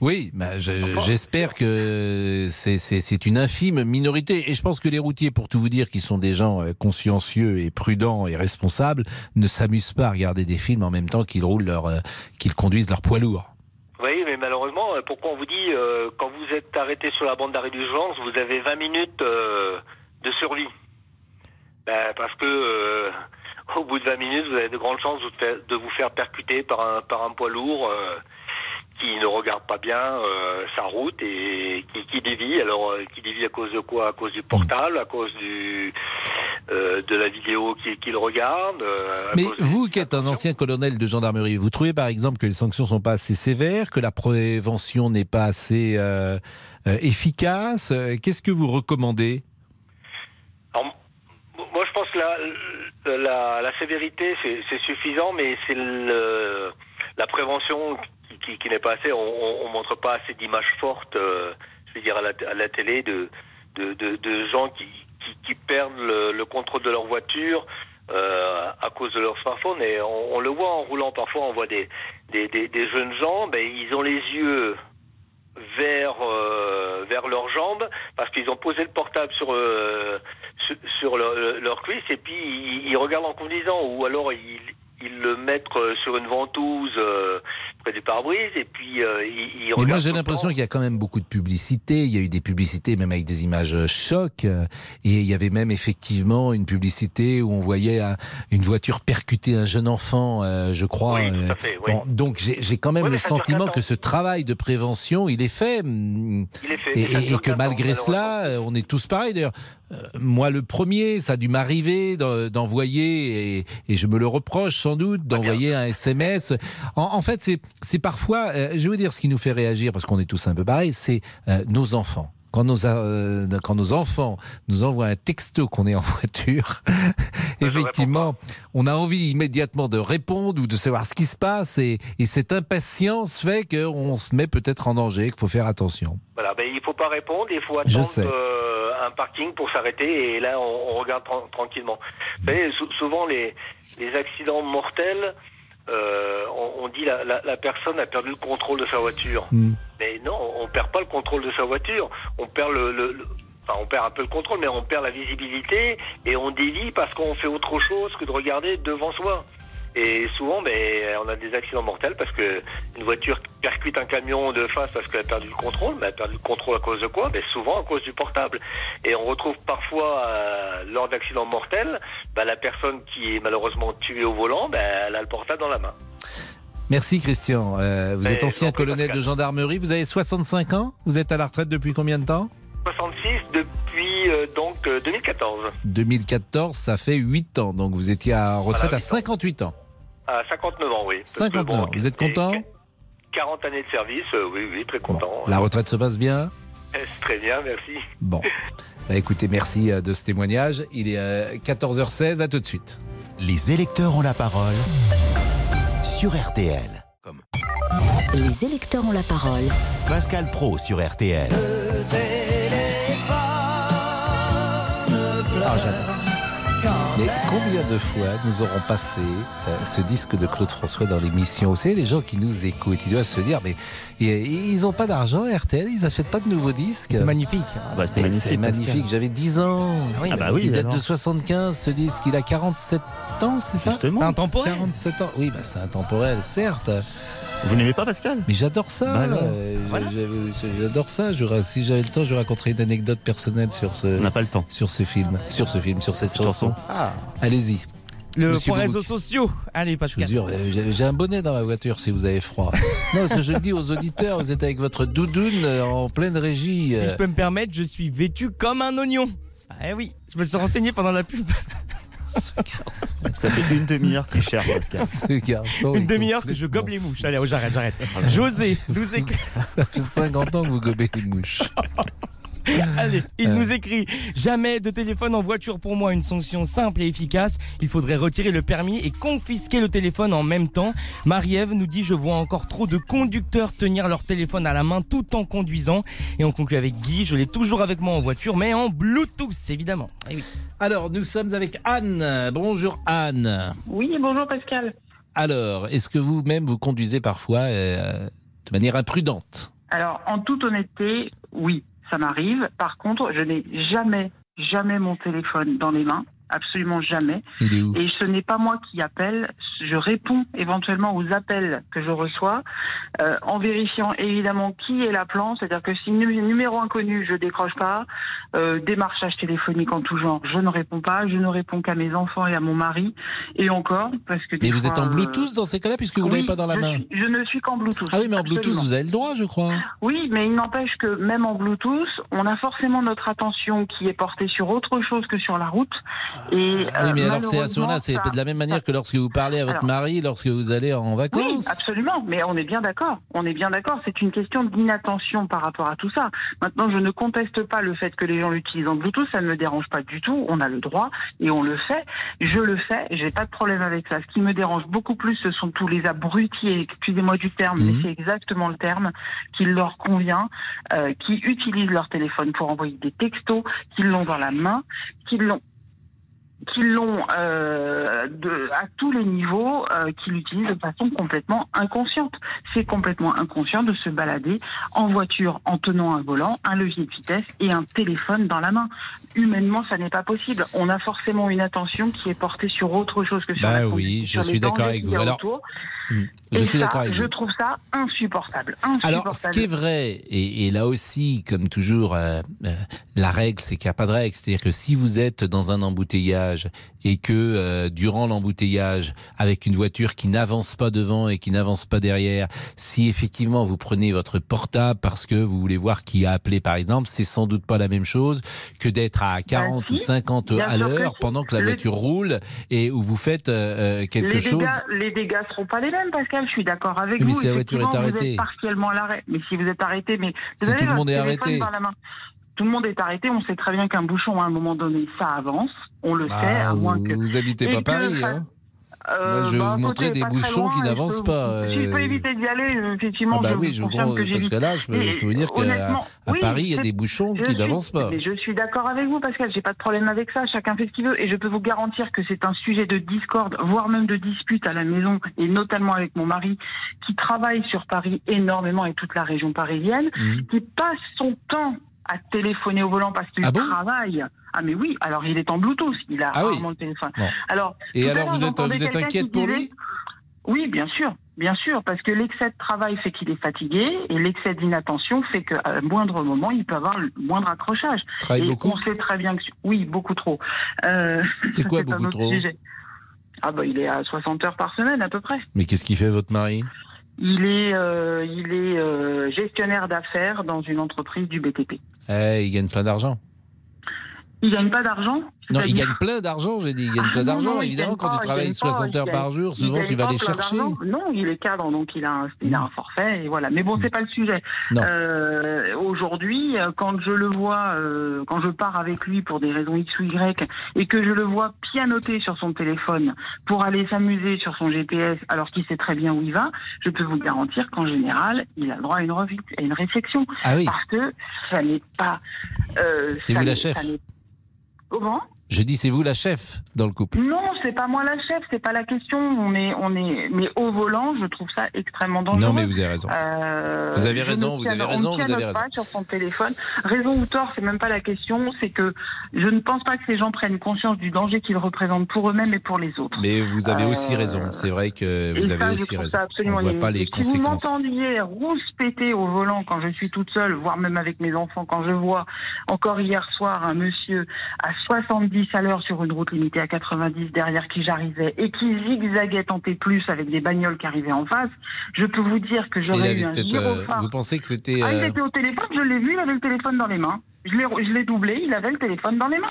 Oui, bah, je- j'espère que c'est- une infime minorité. Et je pense que les routiers, pour tout vous dire, qui sont des gens euh, consciencieux et prudents et responsables, ne s'amusent pas à regarder des films en même temps qu'ils roulent leur, euh, qu'ils conduisent leur poids lourd. Oui, mais malheureusement, euh, pourquoi on vous dit, euh, quand vous êtes arrêté sur la bande d'arrêt d'urgence, vous avez 20 minutes euh, de survie? Ben, Parce que euh, au bout de 20 minutes, vous avez de grandes chances de vous faire, percuter par un, par un poids lourd euh, qui ne regarde pas bien euh, sa route et qui, qui dévie. Alors, euh, qui dévie à cause de quoi? À cause du portable, à cause du, de la vidéo qu'il regarde Mais vous qui êtes un ancien colonel de gendarmerie, vous trouvez par exemple que les sanctions sont pas assez sévères, que la prévention n'est pas assez efficace? Qu'est-ce que vous recommandez Alors, moi, je pense que la, la, sévérité, c'est suffisant, mais c'est la prévention qui, qui- n'est pas assez. On, on montre pas assez d'images fortes, euh, je veux dire, à la, à la télé, de, de, de, de gens qui, qui, perdent le, le contrôle de leur voiture. euh, à cause de leur smartphone et on, on le voit en roulant parfois on voit des, des, des, des jeunes gens ben, ils ont les yeux vers euh, vers leurs jambes parce qu'ils ont posé le portable sur euh, sur, leur, leur cuisse et puis ils, ils regardent en conduisant ou alors ils ils le mettent euh, sur une ventouse euh, près du pare-brise et puis euh, Mais regardent moi, j'ai l'impression qu'il y a quand même beaucoup de publicité. Il y a eu des publicités même avec des images euh, chocs. euh, Et il y avait même effectivement une publicité où on voyait un- une voiture percuter un jeune enfant, euh, je crois. Oui, tout à fait, oui. bon, donc j'ai quand même Oui, le sentiment 15 que ce travail de prévention, il est fait. hum, Il est fait, Et, que 15 ans, malgré cela, on est tous pareils. D'ailleurs, Euh, moi le premier, ça a dû m'arriver d'en- d'envoyer, et, et je me le reproche sans doute, d'envoyer un SMS. En, en fait, c'est c'est parfois, euh, je vous dire ce qui nous fait réagir, parce qu'on est tous un peu pareils, c'est euh, nos enfants. Quand nos, euh, quand nos enfants nous envoient un texto qu'on est en voiture, effectivement, on a envie immédiatement de répondre ou de savoir ce qui se passe et, et cette impatience fait qu'on se met peut-être en danger, qu'il faut faire attention. Voilà, ben, il faut pas répondre, il faut attendre euh, un parking pour s'arrêter et là on, on regarde tran- tranquillement. Vous savez, souvent les, les accidents mortels, euh, on, on dit la, la, la personne a perdu le contrôle de sa voiture. Mais non, on perd pas le contrôle de sa voiture, on perd le, le- le- enfin on perd un peu le contrôle, mais on perd la visibilité et on dévie parce qu'on fait autre chose que de regarder devant soi. Et souvent, ben, on a des accidents mortels parce que une voiture percute un camion de face parce qu'elle a perdu le contrôle. Mais elle a perdu le contrôle à cause de quoi? Ben, Souvent à cause du portable. Et on retrouve parfois, euh, lors d'accidents mortels, ben, la personne qui est malheureusement tuée au volant, ben, elle a le portable dans la main. Merci Christian. Euh, vous êtes ancien j'en prie, colonel de gendarmerie. Vous avez 65 ans? Vous êtes à la retraite depuis combien de temps? 66 depuis euh, donc euh, 2014. 2014, ça fait 8 ans. Donc vous étiez à retraite Voilà, à 58 ans. À 59 ans, oui. Parce que 59 bon, ans. Vous êtes content 40 années de service, euh, oui, oui, très content. La retraite se passe bien C'est Très bien, merci. Bon. Bah, écoutez, merci euh, de ce témoignage. Il est euh, 14h16. À tout de suite. Les électeurs ont la parole sur RTL. Les électeurs ont la parole. Pascal Pro sur RTL. Ah, j'adore. Mais combien de fois nous aurons passé euh, ce disque de Claude François dans l'émission? Vous savez, les gens qui nous écoutent, ils doivent se dire, mais ils- ils n'ont pas d'argent, RTL, ils n'achètent pas de nouveaux disques. C'est magnifique. bah, c'est Mais magnifique. c'est magnifique, magnifique. J'avais 10 ans. Ah oui, Ah bah oui, il date de 75, ce disque. Il a 47 ans, c'est ça? Justement. C'est intemporel. 47 ans. Oui, bah, c'est intemporel, certes. Vous n'aimez pas Pascal? Mais j'adore ça. Bah euh, J'adore ça. Je, si j'avais le temps, je raconterais une anecdote personnelle sur ce. On n'a pas le temps. Sur ce film, sur ce film, sur cette, Cette chanson. chanson. Ah. Allez-y. Le point réseaux sociaux. Allez, Pascal. euh, j'ai un bonnet dans ma voiture si vous avez froid. non, parce que je le dis aux auditeurs, vous êtes avec votre doudoune euh, en pleine régie. Si je peux me permettre, je suis vêtu comme un oignon. Ah oui, je me suis renseigné pendant la pub. Ça fait une demi-heure qu'il cherche Pascal. Ce garçon. Une demi-heure que je gobe les mouches. Allez, oh, j'arrête, j'arrête. José nous écrit. Ça fait 50 ans que vous gobez les mouches. Allez, il Euh. nous écrit Jamais de téléphone en voiture pour moi, une sanction simple et efficace. Il faudrait retirer le permis et confisquer le téléphone en même temps. Marie-Ève nous dit Je vois encore trop de conducteurs tenir leur téléphone à la main tout en conduisant. Et on conclut avec Guy Je l'ai toujours avec moi en voiture, mais en Bluetooth, évidemment. Eh oui. Alors, nous sommes avec Anne. Bonjour Anne. Oui, bonjour Pascal. Alors, est-ce que vous-même vous conduisez parfois euh, de manière imprudente? Alors, en toute honnêteté, oui, ça m'arrive. Par contre, je n'ai jamais, jamais mon téléphone dans les mains. Absolument jamais. Et ce n'est pas moi qui appelle. Je réponds éventuellement aux appels que je reçois euh, en vérifiant évidemment qui est l'appelant. C'est-à-dire que si nu- numéro inconnu, je décroche pas. Euh, démarchage téléphonique en tout genre, je ne réponds pas. Je ne réponds qu'à mes enfants et à mon mari. Et encore, parce que Mais vous fois, êtes en euh, Bluetooth dans ces cas-là, puisque vous oui, l'avez pas dans la je main suis- je ne suis qu'en Bluetooth. Ah oui, mais en Bluetooth, vous avez le droit, je crois. Oui, mais il n'empêche que même en Bluetooth, on a forcément notre attention qui est portée sur autre chose que sur la route. Et, oui, mais euh, alors c'est à ce moment-là, c'est de la même manière que lorsque vous parlez à votre Alors- mari, lorsque vous allez en Oui, vacances. absolument, mais on est bien d'accord. On est bien d'accord. C'est une question d'inattention par rapport à tout ça. Maintenant, je ne conteste pas le fait que les gens l'utilisent en Bluetooth. Ça ne me dérange pas du tout. On a le droit et on le fait. Je le fais. J'ai pas de problème avec ça. Ce qui me dérange beaucoup plus, ce sont tous les abrutis. Excusez-moi du terme, mais c'est exactement le terme qui leur convient, euh, qui utilisent leur téléphone pour envoyer des textos, qui l'ont dans la main, qui l'ont qui l'ont euh, de- à tous les niveaux, euh, qui l'utilisent de façon complètement inconsciente. C'est complètement inconscient de se balader en voiture en tenant un volant, un levier de vitesse et un téléphone dans la main. Humainement, ça n'est pas possible. On a forcément une attention qui est portée sur autre chose que sur Bah la oui, je suis d'accord avec vous. Alors. Hmm, Je Et suis ça, d'accord avec je vous. trouve ça insupportable. Alors, ce qui est vrai, et, et là aussi, comme toujours, euh, euh, la règle, c'est qu'il n'y a pas de règle. C'est-à-dire que si vous êtes dans un embouteillage et que euh, durant l'embouteillage, avec une voiture qui n'avance pas devant et qui n'avance pas derrière, si effectivement vous prenez votre portable parce que vous voulez voir qui a appelé, par exemple, c'est sans doute pas la même chose que d'être à 40 ou 50 Bien à l'heure si. pendant que la Le- voiture roule et où vous faites euh, euh, quelque les chose. Les dégâts seront pas les mêmes, Pascal. Je suis d'accord avec Oui, mais vous. si la voiture est vous arrêtée. êtes partiellement à l'arrêt. Mais si vous êtes arrêté, mais Si vous avez tout le votre monde est arrêté. la main. Tout le monde est arrêté. On sait très bien qu'un bouchon, à un moment donné, ça avance. On le Ah, sait, à moins que. vous habitez pas Paris, hein euh, Moi, je vais bah, vous montrer des bouchons loin, qui n'avancent pas, Si je peux euh. éviter d'y aller, euh, effectivement, Ah bah je oui, vous je confirme comprends, que parce que là, je peux, je peux vous dire qu'à à oui, Paris, il y a des bouchons qui n'avancent pas. Mais je suis d'accord avec vous, Pascal. J'ai pas de problème avec ça. Chacun fait ce qu'il veut. Et je peux vous garantir que c'est un sujet de discorde, voire même de dispute à la maison, et notamment avec mon mari, qui travaille sur Paris énormément et toute la région parisienne, Mhm. qui passe son temps à téléphoner au volant parce qu'il Ah bon travaille. Ah mais oui, alors il est en Bluetooth, il a Ah oui. le téléphone. Bon. Alors, Et alors, vous êtes- vous êtes inquiète qui pour disait- lui? Oui, bien sûr, bien sûr, parce que l'excès de travail fait qu'il est fatigué et l'excès d'inattention fait qu'à un moindre moment, il peut avoir le moindre accrochage. travaille et beaucoup On sait très bien que oui, beaucoup trop. Euh, C'est quoi beaucoup trop? sujet. Ah bah il est à 60 heures par semaine à peu près. Mais qu'est-ce qu'il fait votre mari? Il est, euh, il est euh, gestionnaire d'affaires dans une entreprise du BTP. Eh, il gagne plein d'argent. Il gagne pas d'argent Non, il gagne plein d'argent, j'ai dit. Il gagne Ah, plein d'argent. Évidemment, quand tu il travailles gagne pas, 60 il heures par jour, souvent tu vas les chercher. Non, il est cadre, donc il a un, il a un forfait, et voilà. Mais bon, c'est pas le sujet. Euh, Aujourd'hui, euh, quand je le vois, euh, quand je pars avec lui pour des raisons X ou Y, et que je le vois pianoter sur son téléphone pour aller s'amuser sur son GPS, alors qu'il sait très bien où il va, je peux vous garantir qu'en général, il a le droit à une, à une réflexion. Ah oui. Parce que ça n'est pas. euh, C'est vous la chef. Comment? Je dis, c'est vous la chef dans le couple. non, c'est pas moi la chef, c'est pas la question. On est, on est, mais au volant, je trouve ça extrêmement dangereux. Non, mais vous avez raison. Euh, Vous avez raison, vous avez raison, vous avez raison. pas sur son téléphone. Raison ou tort, c'est même pas la question. C'est que je ne pense pas que ces gens prennent conscience du danger qu'ils représentent pour eux-mêmes et pour les autres. Mais vous avez aussi Euh, raison. C'est vrai que vous avez ça, aussi raison. absolument On voit pas les Si vous conséquences. m'entendiez rousse péter au volant quand je suis toute seule, voire même avec mes enfants, quand je vois encore hier soir un monsieur à 70 à l'heure sur une route limitée à 90 derrière qui j'arrivais et qui zigzaguait tant et plus avec des bagnoles qui arrivaient en face, je peux vous dire que j'aurais eu un euh, vous pensez que c'était. Ah, il euh, était au téléphone, je l'ai vu, il avait le téléphone dans les mains. Je l'ai doublé, il avait le téléphone dans les mains.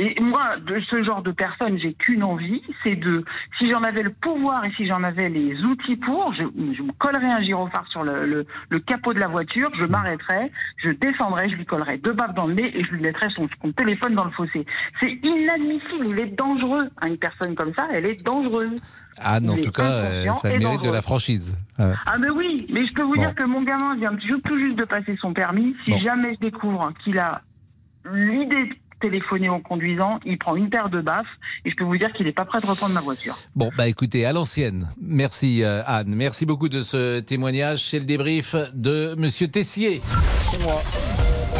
Et moi, de ce genre de personne, j'ai qu'une envie, c'est de, si j'en avais le pouvoir et si j'en avais les outils pour, je, je me collerais un gyrophare sur le, le- le capot de la voiture, je m'arrêterais, je descendrais, je lui collerais deux baffes dans le nez et je lui laisserais son, son téléphone dans le fossé. C'est inadmissible, il est dangereux. Une personne comme ça, elle est dangereuse. Ah, non, en tout cas, euh, ça mérite de la franchise. Ah mais oui, mais je peux vous Bon. dire que mon gamin vient tout juste de passer son permis. Si Bon. jamais je découvre qu'il a l'idée téléphoner en conduisant, il prend une paire de baffes et je peux vous dire qu'il n'est pas prêt de reprendre ma voiture. Bon, bah écoutez, à l'ancienne. Merci euh, Anne. Merci beaucoup de ce témoignage. C'est le débrief de Monsieur Tessier.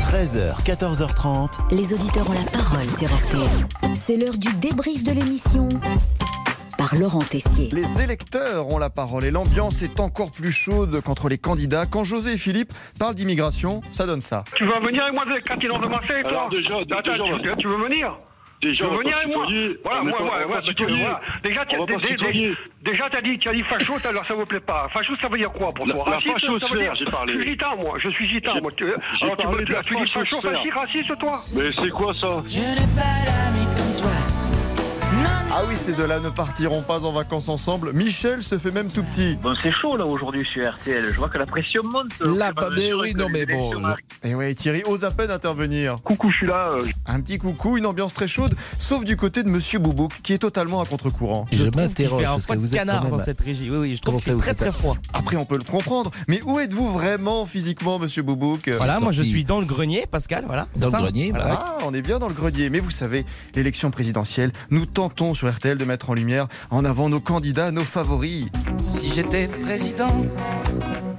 13h, 14h30. Les auditeurs ont la parole sur RTL. C'est l'heure du débrief de l'émission par Laurent Tessier. Les électeurs ont la parole et l'ambiance est encore plus chaude qu'entre les candidats. Quand José et Philippe parlent d'immigration, ça donne ça. Tu vas venir avec moi quand ils ont commencé, toi Alors, déjà, Attends, déjà, tu, tu veux venir Déjà, tu veux venir pas avec moi. Voilà, moi, pas- moi, moi, pas. Déjà, tu pas déjà, t'as dit, tu as dit facho, alors ça vous plaît pas. Facho, ça veut dire quoi pour toi la Raciste, ça veut dire- j'ai parlé. Je suis gitan, moi, je suis gitan, moi. Alors, tu, tu dis facho, fasciste, raciste, toi Mais c'est quoi ça? Ah oui, ces deux-là ne partiront pas en vacances ensemble. Michel se fait même tout petit. Bon, c'est chaud là aujourd'hui sur RTL. Je vois que la pression monte. Là, bah, mais oui, non, mais bon. Et ouais, Thierry ose à peine intervenir. Coucou, je suis là. euh, Un petit coucou, une ambiance très chaude, sauf du côté de Monsieur Boubouk, qui est totalement à contre-courant. Je Il m'interroge fait un parce que froid de vous êtes canard dans cette régie. Oui, oui, je trouve que c'est très très froid. Après, on peut le comprendre, mais où êtes-vous vraiment physiquement, Monsieur Boubouk? Voilà, moi je suis dans le grenier, Pascal, voilà. Dans le grenier, voilà. Ah, on est bien dans le grenier. Mais vous savez, l'élection présidentielle, nous tentons sur RTL de mettre en lumière, en avant nos candidats, nos favoris. Si j'étais président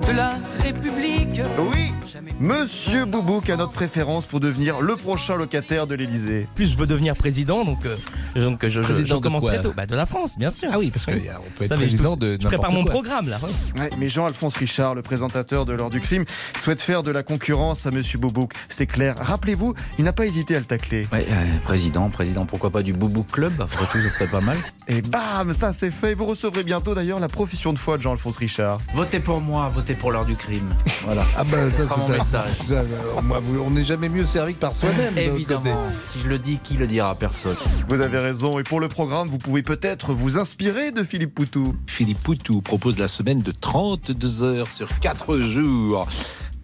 de la République. Oui, Monsieur Boubouk a notre préférence pour devenir le prochain locataire de l'Élysée. Plus je veux devenir président, donc, euh, donc je, je- Président je de commence très tôt. Bah, de la France, bien sûr. Ah oui, parce qu'on peut être Ça, mais je- président de Je prépare mon quoi. programme là. ouais. Mais Jean-Alphonse Richard, le présentateur de l'heure du crime, souhaite faire de la concurrence à Monsieur Boubouk. C'est clair. Rappelez-vous, il n'a pas hésité à le tacler. Ouais, euh, président, président, pourquoi pas du Boubou Club? Après tout, ce serait pas mal. Et bam, ça c'est fait. Vous recevrez bientôt d'ailleurs la profession de foi de Jean-Alphonse Richard. Votez pour moi, votez pour l'heure du crime. Voilà. Ah ben ça c'est un- message. ça, on- moi, vous- on n'est jamais mieux servi que par soi-même. Évidemment. Si je le dis, qui le dira Personne. Vous avez raison. Et pour le programme, vous pouvez peut-être vous inspirer de Philippe Poutou. Philippe Poutou propose la semaine de 32 heures sur 4 jours.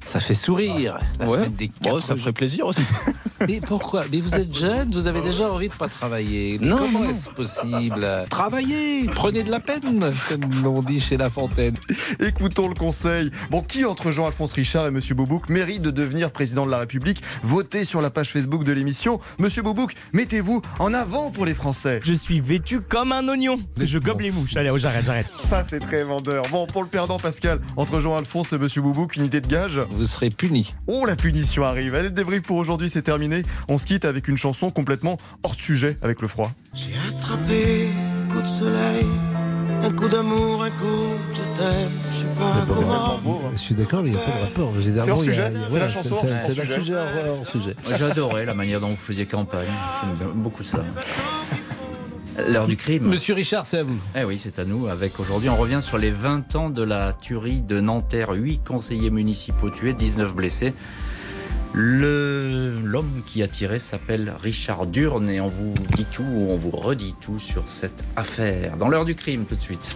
Ça fait sourire. La Ouais. semaine des Bon, 4 ça ferait plaisir aussi. Mais pourquoi? Mais vous êtes jeune, vous avez déjà envie de pas travailler. Non, Comment est-ce possible? Travaillez, prenez de la peine, comme on dit chez La Fontaine. Écoutons le conseil. Bon, qui entre Jean-Alphonse Richard et Monsieur Boubouk mérite de devenir président de la République? Votez sur la page Facebook de l'émission. Monsieur Boubouk, mettez-vous en avant pour les Français. Je suis vêtu comme un oignon. Je gobe les mouches. Allez, oh, j'arrête, j'arrête. Ça, c'est très vendeur. Bon, pour le perdant, Pascal, entre Jean-Alphonse et Monsieur Boubouk, une idée de gage? Vous serez puni. Oh, la punition arrive. Allez, le débrief pour aujourd'hui, c'est terminé. On se quitte avec une chanson complètement hors de sujet avec le froid. J'ai attrapé un coup de soleil, un coup d'amour, un coup de je t'aime. Je sais pas comment. Je suis d'accord, mais il n'y a pas de rapport. C'est hors sujet C'est voilà, la chanson c'est- hors sujet J'adorais la manière dont vous faisiez campagne. J'aime beaucoup ça. L'heure du crime. Monsieur Richard, c'est à vous. Eh oui, c'est à nous. Avec aujourd'hui, on revient sur les 20 ans de la tuerie de Nanterre. 8 conseillers municipaux tués, 19 blessés. Le- L'homme qui a tiré s'appelle Richard Durne et on vous dit tout, ou on vous redit tout sur cette affaire. Dans l'heure du crime, tout de suite.